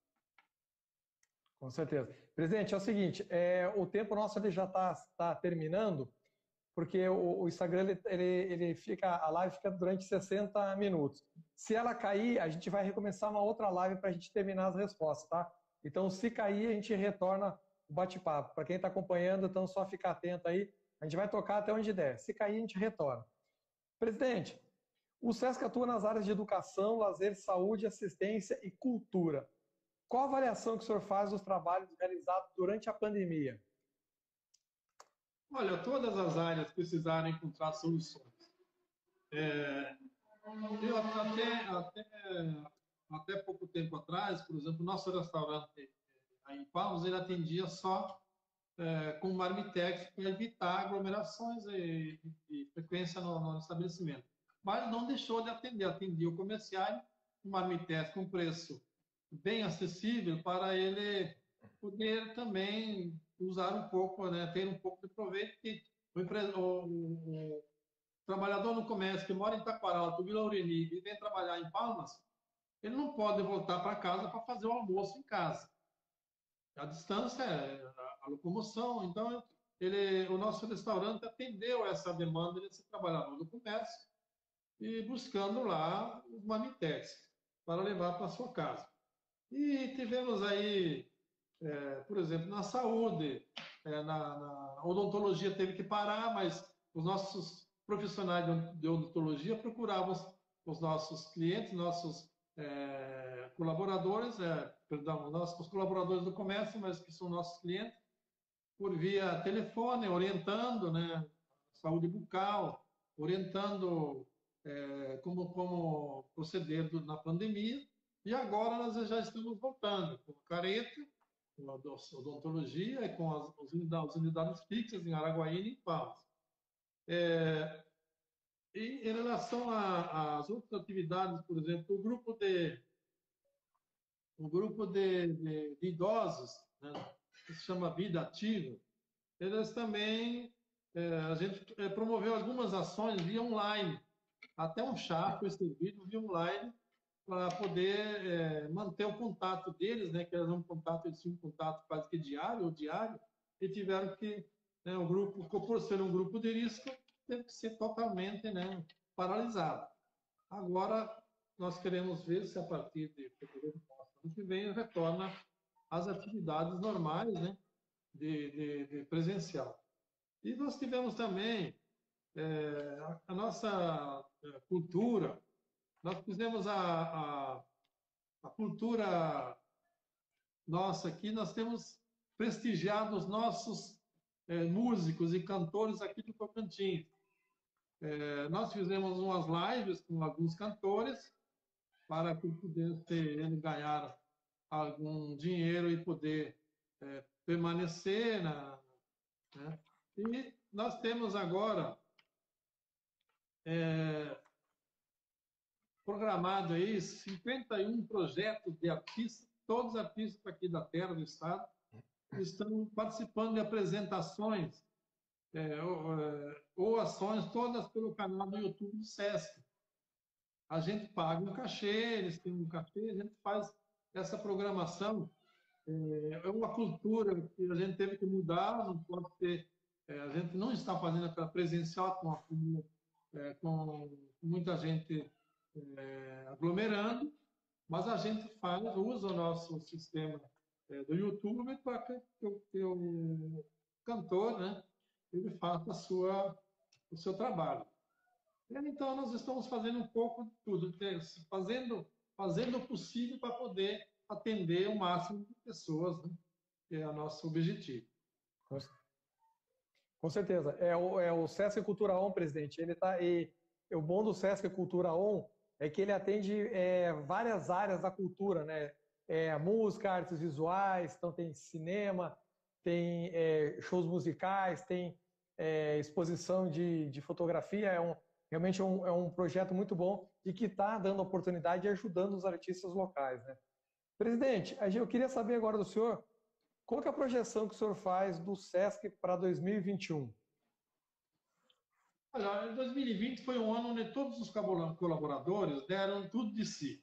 Com certeza. Presidente, é o seguinte, é, o tempo nosso já está tá terminando. porque o, o Instagram ele, ele, ele, fica, a live fica durante 60 minutos. Se ela cair, a gente vai recomeçar uma outra live para a gente terminar as respostas, tá? Então, se cair, a gente retorna o bate-papo. Para quem está acompanhando, então só ficar atento aí. A gente vai tocar até onde der. Se cair, a gente retorna. Presidente, o SESC atua nas áreas de educação, lazer, saúde, assistência e cultura. Qual a avaliação que o senhor faz dos trabalhos realizados durante a pandemia? Olha, todas as áreas precisarem encontrar soluções. É, eu até, até, até pouco tempo atrás, por exemplo, nosso restaurante em Palmas, ele atendia só é, com marmitex para evitar aglomerações e, e frequência no, no estabelecimento mas não deixou de atender, atendia o comerciário, um marmitex com preço bem acessível para ele poder também usar um pouco, né, ter um pouco de proveito que o, o, o, o trabalhador no comércio que mora em Taquaral, Vila Aureli e vem trabalhar em Palmas, ele não pode voltar para casa para fazer o almoço em casa. A distância é a locomoção, então ele, o nosso restaurante atendeu essa demanda desse trabalhador do comércio e buscando lá os mamitex para levar para sua casa. E tivemos aí, é, por exemplo, na saúde, é, na, na, odontologia teve que parar, mas os nossos profissionais de odontologia procuravam os nossos clientes, nossos é, colaboradores, é, perdão, nossos colaboradores do comércio, mas que são nossos clientes, por via telefone, orientando, né, saúde bucal, orientando é, como, como proceder do, na pandemia. E agora nós já estamos voltando com careta, com a odontologia e com as, as, unidades, as unidades fixas em Araguaína e em Palmas. É, e em relação às outras atividades, por exemplo, o grupo de, o grupo de, de, de idosos, né, que se chama Vida Ativa, eles também, é, a gente é, promoveu algumas ações via online, até um chá foi servido via online para poder é, manter o contato deles, né, que era um contato, eles tinham um contato quase que diário ou diário, e tiveram que, né, o grupo, por ser um grupo de risco, teve que ser totalmente né, paralisado. Agora, nós queremos ver se a partir de fevereiro ano que vem retorna às atividades normais né, de, de, de presencial. E nós tivemos também é, a nossa é, cultura, nós fizemos a, a, a, cultura nossa aqui, nós temos prestigiado os nossos é, músicos e cantores aqui do Tocantins. É, nós fizemos umas lives com alguns cantores para que pudesse ele ganhar algum dinheiro e poder é, permanecer na, né? E nós temos agora é, programado aí 51 projetos de artistas, todos artistas aqui da terra, do estado, estão participando de apresentações é, ou, é, ou, ações todas pelo canal do YouTube do SESC. A gente paga um cachê, eles têm um cachê, a gente faz essa programação. É, é uma cultura que a gente teve que mudar, não pode ter, é, a gente não está fazendo aquela presencial com a é, com muita gente é, aglomerando, mas a gente faz, usa o nosso sistema é, do YouTube para que, que, o cantor né, ele faça a sua, o seu trabalho. Então, nós estamos fazendo um pouco de tudo, fazendo, fazendo o possível para poder atender o máximo de pessoas, né, que é o nosso objetivo. Com certeza. É o, é o Sesc Cultura On, presidente. Ele tá, e, o bom do Sesc Cultura On é que ele atende é, várias áreas da cultura, né? É, música, artes visuais, então tem cinema, tem é, shows musicais, tem é, exposição de, de fotografia. É um, realmente é um, é um projeto muito bom e que está dando oportunidade e ajudando os artistas locais. Né? Presidente, eu queria saber agora do senhor qual é a projeção que o senhor faz do SESC para 2021? Olha, 2020 foi um ano onde todos os colaboradores deram tudo de si.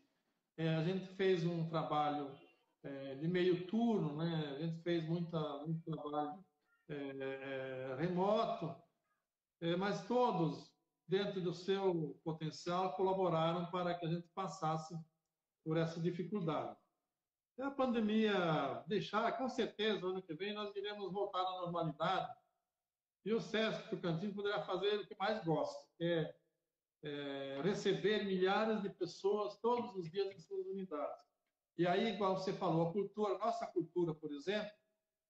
É, a gente fez um trabalho é, de meio turno, né? a gente fez muita, muito trabalho é, é remoto, é, mas todos, dentro do seu potencial, colaboraram para que a gente passasse por essa dificuldade. Se a pandemia deixar, com certeza, ano que vem nós iremos voltar à normalidade e o SESC Tocantins poderá fazer o que mais gosta, que é, é receber milhares de pessoas todos os dias em suas unidades. E aí, igual você falou, a cultura, nossa cultura, por exemplo,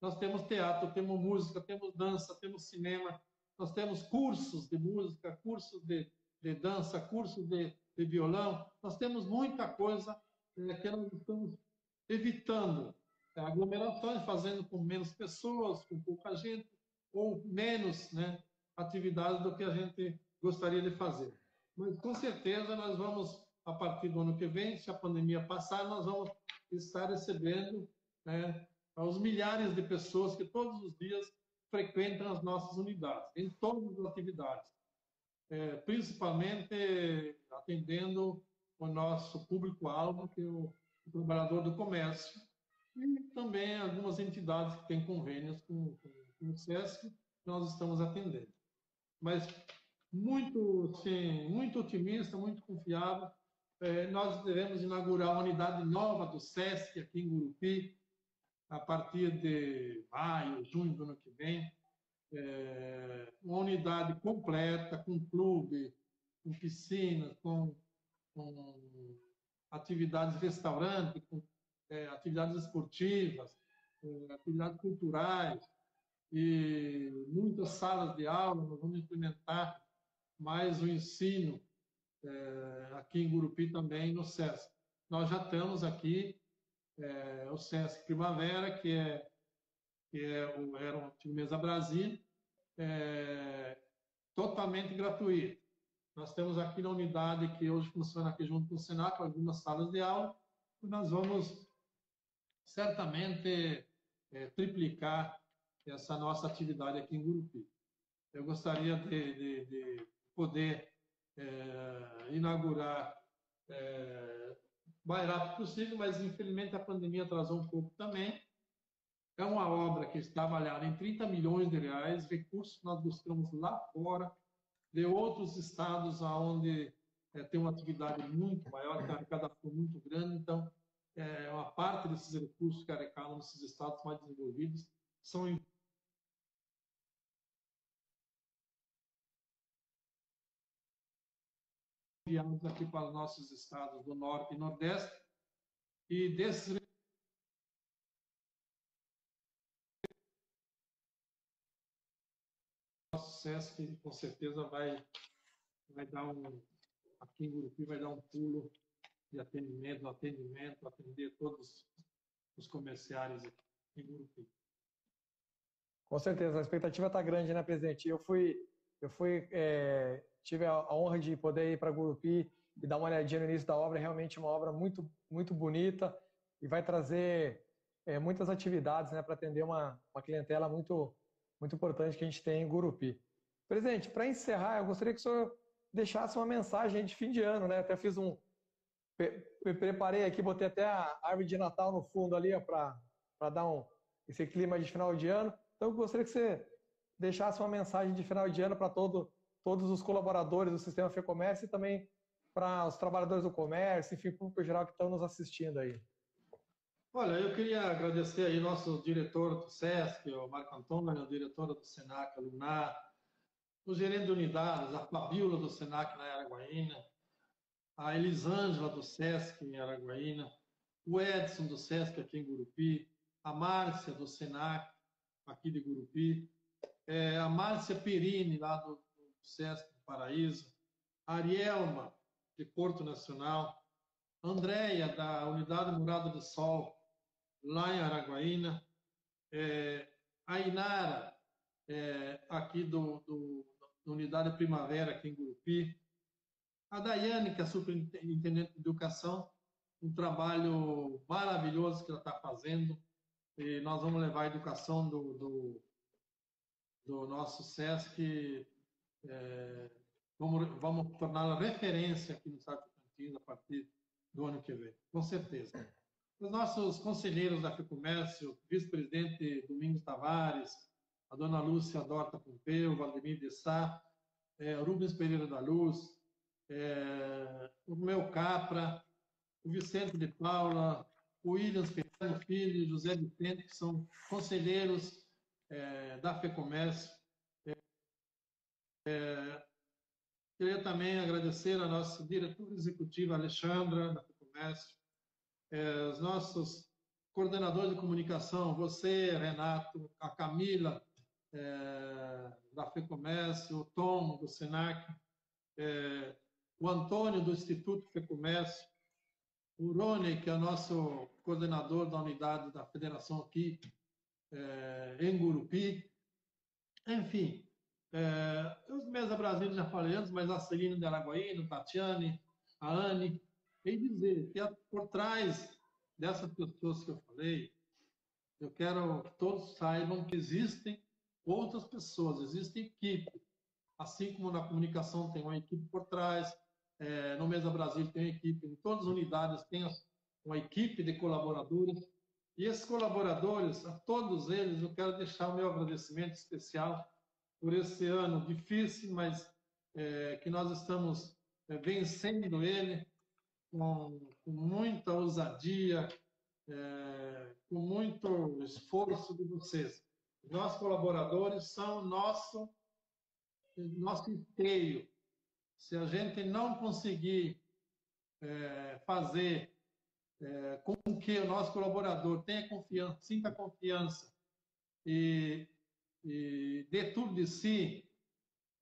nós temos teatro, temos música, temos dança, temos cinema, nós temos cursos de música, cursos de, de dança, cursos de, de, violão, nós temos muita coisa é, que nós estamos evitando é, aglomerações, fazendo com menos pessoas, com pouca gente, ou menos né, atividades do que a gente gostaria de fazer. Mas com certeza nós vamos, a partir do ano que vem, se a pandemia passar, nós vamos estar recebendo né, aos milhares de pessoas que todos os dias frequentam as nossas unidades, em todas as atividades, é, principalmente atendendo o nosso público-alvo, que é o, trabalhador do comércio, e também algumas entidades que têm convênios com, com, com o SESC, nós estamos atendendo. Mas muito, sim, muito otimista, muito confiável. É, nós devemos inaugurar uma unidade nova do SESC aqui em Gurupi, a partir de maio, junho do ano que vem, é, uma unidade completa, com clube, com piscina, com, com atividades de restaurante, com é, atividades esportivas, é, atividades culturais e muitas salas de aula. Nós vamos implementar mais o ensino é, aqui em Gurupi também no SESC. Nós já estamos aqui é, o SESC Primavera, que é, que é o, era o Antigo Mesa Brasil, é, totalmente gratuito. Nós temos aqui na unidade que hoje funciona aqui junto com o Senac, algumas salas de aula, nós vamos certamente é, triplicar essa nossa atividade aqui em Gurupi. Eu gostaria de, de, de poder é, inaugurar é, mais rápido possível, mas infelizmente a pandemia atrasou um pouco também. É uma obra que está avaliada em 30 milhões de reais, recursos que nós buscamos lá fora, de outros estados onde é, tem uma atividade muito maior, uma arrecadação muito grande, então é, uma parte desses recursos que arrecadam nesses estados mais desenvolvidos são aqui para os nossos estados do Norte e Nordeste. E desses nosso SESC com certeza vai, vai dar um, aqui em Gurupi, vai dar um pulo de atendimento, atendimento, atender todos os comerciários em Gurupi. Com certeza, a expectativa está grande, né, presidente? Eu fui, eu fui é, tive a honra de poder ir para Gurupi e dar uma olhadinha no início da obra. É realmente uma obra muito, muito bonita e vai trazer é, muitas atividades né, para atender uma, uma clientela muito, muito importante que a gente tem em Gurupi. Presidente, para encerrar, eu gostaria que o senhor deixasse uma mensagem de fim de ano, né? Até fiz um. Preparei aqui, botei até a árvore de Natal no fundo ali para dar um, esse clima de final de ano. Então, eu gostaria que você deixasse uma mensagem de final de ano para todo todos os colaboradores do sistema FEComércio e também para os trabalhadores do comércio, enfim, público geral que estão nos assistindo aí. Olha, eu queria agradecer aí nosso diretor do SESC, o Marco Antônio, o diretor do SENAC, a Lunar, o gerente de unidades, a Fabiola do SENAC na Araguaína, a Elisângela do SESC em Araguaína, o Edson do SESC aqui em Gurupi, a Márcia do SENAC aqui de Gurupi, é, a Márcia Perini lá do, SESC do Paraíso, Arielma, de Porto Nacional, Andréia, da Unidade Morada do Sol, lá em Araguaína, é, a Inara, é, aqui do, do, da Unidade Primavera, aqui em Gurupi, a Daiane, que é superintendente de educação, um trabalho maravilhoso que ela está fazendo, e nós vamos levar a educação do, do, do nosso SESC é, vamos, vamos torná-la referência aqui no de Tocantins a partir do ano que vem, com certeza. Os nossos conselheiros da FEComércio, vice-presidente Domingos Tavares, a dona Lúcia Dorta Pompeu, Valdemir de Sá, é, Rubens Pereira da Luz, é, o meu Capra, o Vicente de Paula, o Williams Pereira Filho, José Vicente, que são conselheiros é, da FEComércio. É, queria também agradecer a nossa diretora executiva, Alexandra, da FEComércio, é, os nossos coordenadores de comunicação, você, Renato, a Camila, é, da FEComércio, o Tom, do SENAC, é, o Antônio, do Instituto FEComércio, o Rony, que é nosso coordenador da unidade da federação aqui é, em Gurupi. Enfim, é, os Mesa Brasil já falei antes, mas a Celina de Araguaíno, Tatiane, a Anne, e dizer que por trás dessas pessoas que eu falei, eu quero que todos saibam que existem outras pessoas, existe equipe. Assim como na comunicação tem uma equipe por trás, é, no Mesa Brasil tem uma equipe, em todas as unidades tem uma equipe de colaboradores. E esses colaboradores, a todos eles, eu quero deixar o meu agradecimento especial por esse ano difícil, mas é, que nós estamos é, vencendo ele com, com muita ousadia, é, com muito esforço de vocês. Nós, colaboradores, são nosso, nosso esteio. Se a gente não conseguir é, fazer é, com que o nosso colaborador tenha confiança, sinta confiança e, e dê tudo de si,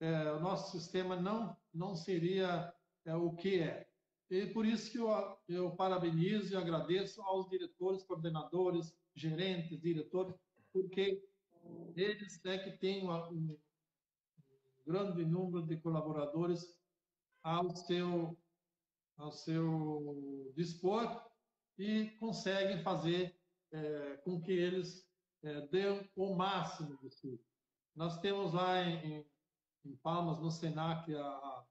é, o nosso sistema não, não seria é, o que é. E por isso que eu, eu parabenizo e agradeço aos diretores, coordenadores, gerentes, diretores, porque eles é que têm uma, um grande número de colaboradores ao seu, ao seu dispor e conseguem fazer é, com que eles é, o máximo de si. Nós temos lá em, em Palmas, no Senac, a, a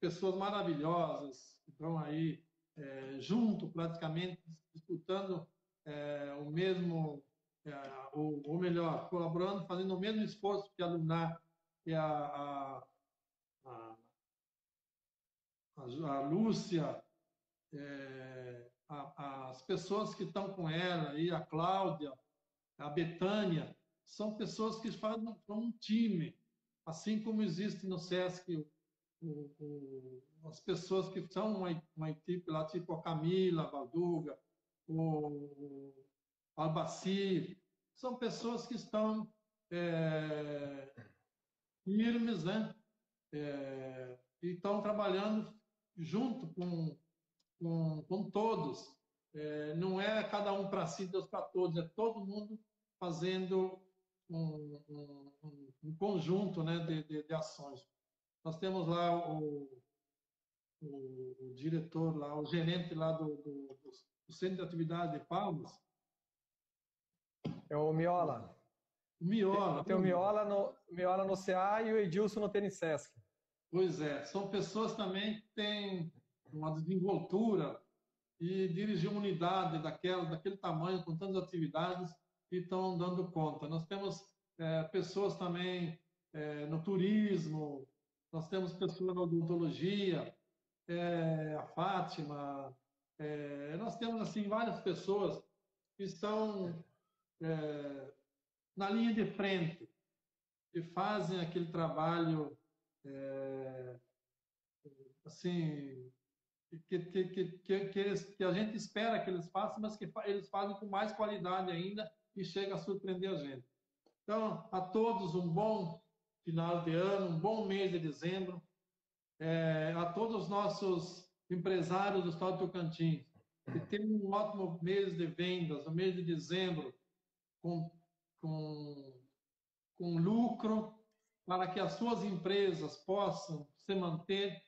pessoas maravilhosas que estão aí é, junto, praticamente, disputando é, o mesmo é, ou, ou, melhor, colaborando, fazendo o mesmo esforço que a Lunar e a, a, a, a Lúcia, é, as pessoas que estão com ela, e a Cláudia, a Betânia, são pessoas que fazem um time, assim como existe no SESC o, o, as pessoas que são uma, uma equipe lá, tipo a Camila, a Valduga, o, Albacir, são pessoas que estão é, firmes, né? É, e estão trabalhando junto com, com, com todos. É, não é cada um para si, Deus para todos, é todo mundo fazendo um, um, um conjunto né, de, de, de, ações. Nós temos lá o, o, o, diretor, lá, o gerente lá do, do, do Centro de Atividade de Palmas, é o Miola. Miola. Tem, tem o Miola no, Miola no CA e o Edilson no Tênis Sesc. Pois é, são pessoas também que têm uma desenvoltura e dirigir uma unidade daquela, daquele tamanho, com tantas atividades, e estão dando conta. Nós temos é, pessoas também é, no turismo, nós temos pessoas na odontologia, é, a Fátima, é, nós temos assim várias pessoas que estão é, na linha de frente, que fazem aquele trabalho é, assim que, que, que, que, eles, que a gente espera que eles façam, mas que eles fazem com mais qualidade ainda e chega a surpreender a gente. Então, a todos um bom final de ano, um bom mês de dezembro, é, a todos os nossos empresários do Estado do Tocantins, que tenham um ótimo mês de vendas, o mês de dezembro, com, com, com lucro, para que as suas empresas possam se manter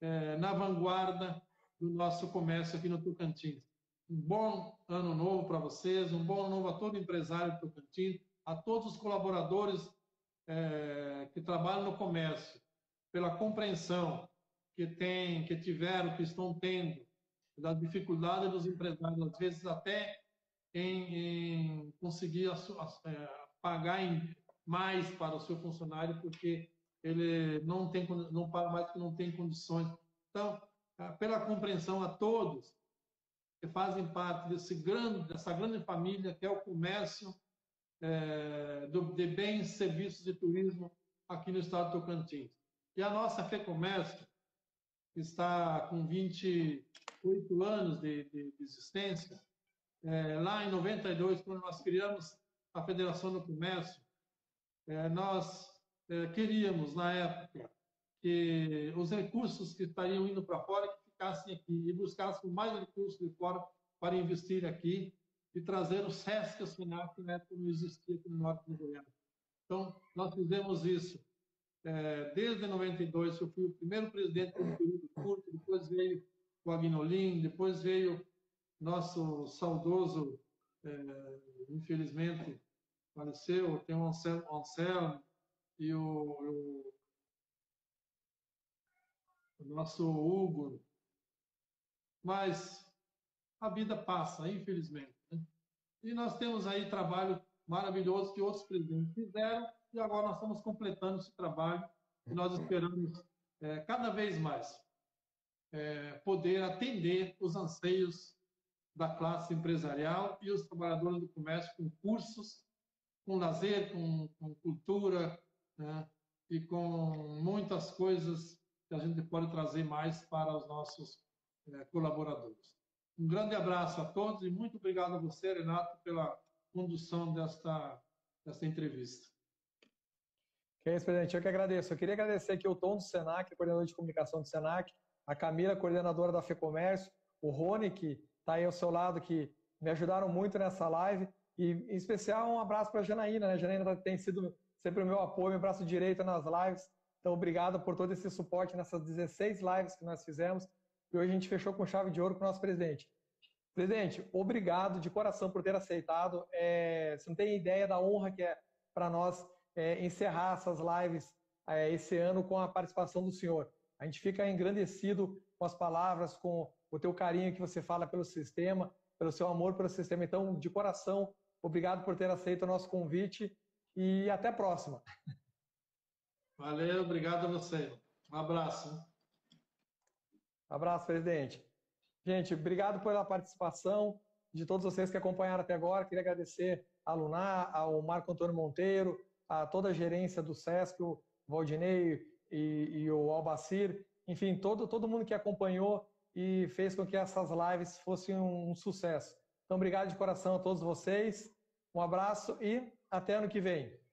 é, na vanguarda do nosso comércio aqui no Tocantins. Um bom ano novo para vocês, um bom ano novo a todo empresário do Tocantins, a todos os colaboradores é, que trabalham no comércio, pela compreensão que tem, que tiveram, que estão tendo, das dificuldades dos empresários, às vezes até em, em conseguir a, a, é, pagar em, mais para o seu funcionário, porque ele não tem não mais porque não tem condições. Então, pela compreensão a todos que fazem parte desse grande, dessa grande família que é o comércio é, do, de bens, serviços e turismo aqui no estado do Tocantins. E a nossa FEComércio está com 28 anos de, de, de existência. É, lá em 92, quando nós criamos a Federação do Comércio, é, nós é, queríamos, na época, que os recursos que estariam indo para fora que ficassem aqui e buscassem mais recursos de fora para investir aqui e trazer o SESC ao que na época não existia aqui no norte do Goiás. Então, nós fizemos isso é, desde 92, eu fui o primeiro presidente um período curto, depois veio o Agnolin, depois veio nosso saudoso, é, infelizmente, faleceu, tem o Anselmo, Anselmo e o, o, o nosso Hugo. Mas a vida passa, infelizmente. Né? E nós temos aí trabalho maravilhoso que outros presidentes fizeram e agora nós estamos completando esse trabalho e nós esperamos é, cada vez mais é, poder atender os anseios da classe empresarial e os trabalhadores do comércio com cursos, com lazer, com, com cultura né, e com muitas coisas que a gente pode trazer mais para os nossos é, colaboradores. Um grande abraço a todos e muito obrigado a você, Renato, pela condução desta, desta entrevista. Que é isso, presidente. Eu que agradeço. Eu queria agradecer aqui o Tom do Senac, coordenador de comunicação do Senac, a Camila, coordenadora da FEComércio, o Rony, que está aí ao seu lado, que me ajudaram muito nessa live. E, em especial, um abraço para a Janaína. Né? Janaína tem sido sempre o meu apoio, meu braço direito nas lives. Então, obrigado por todo esse suporte nessas 16 lives que nós fizemos. E hoje a gente fechou com chave de ouro com o nosso presidente. Presidente, obrigado de coração por ter aceitado. É, você não tem ideia da honra que é para nós é, encerrar essas lives é, esse ano com a participação do senhor. A gente fica engrandecido com as palavras, com o teu carinho que você fala pelo sistema, pelo seu amor pelo sistema. Então, de coração, obrigado por ter aceito o nosso convite e até a próxima. Valeu, obrigado a você. Um abraço. Abraço, presidente. Gente, obrigado pela participação de todos vocês que acompanharam até agora. Queria agradecer a Lunar, ao Marco Antônio Monteiro, a toda a gerência do SESC, o Valdinei e, e o Albacir, enfim, todo, todo mundo que acompanhou e fez com que essas lives fossem um, um sucesso. Então, obrigado de coração a todos vocês, um abraço e até ano que vem.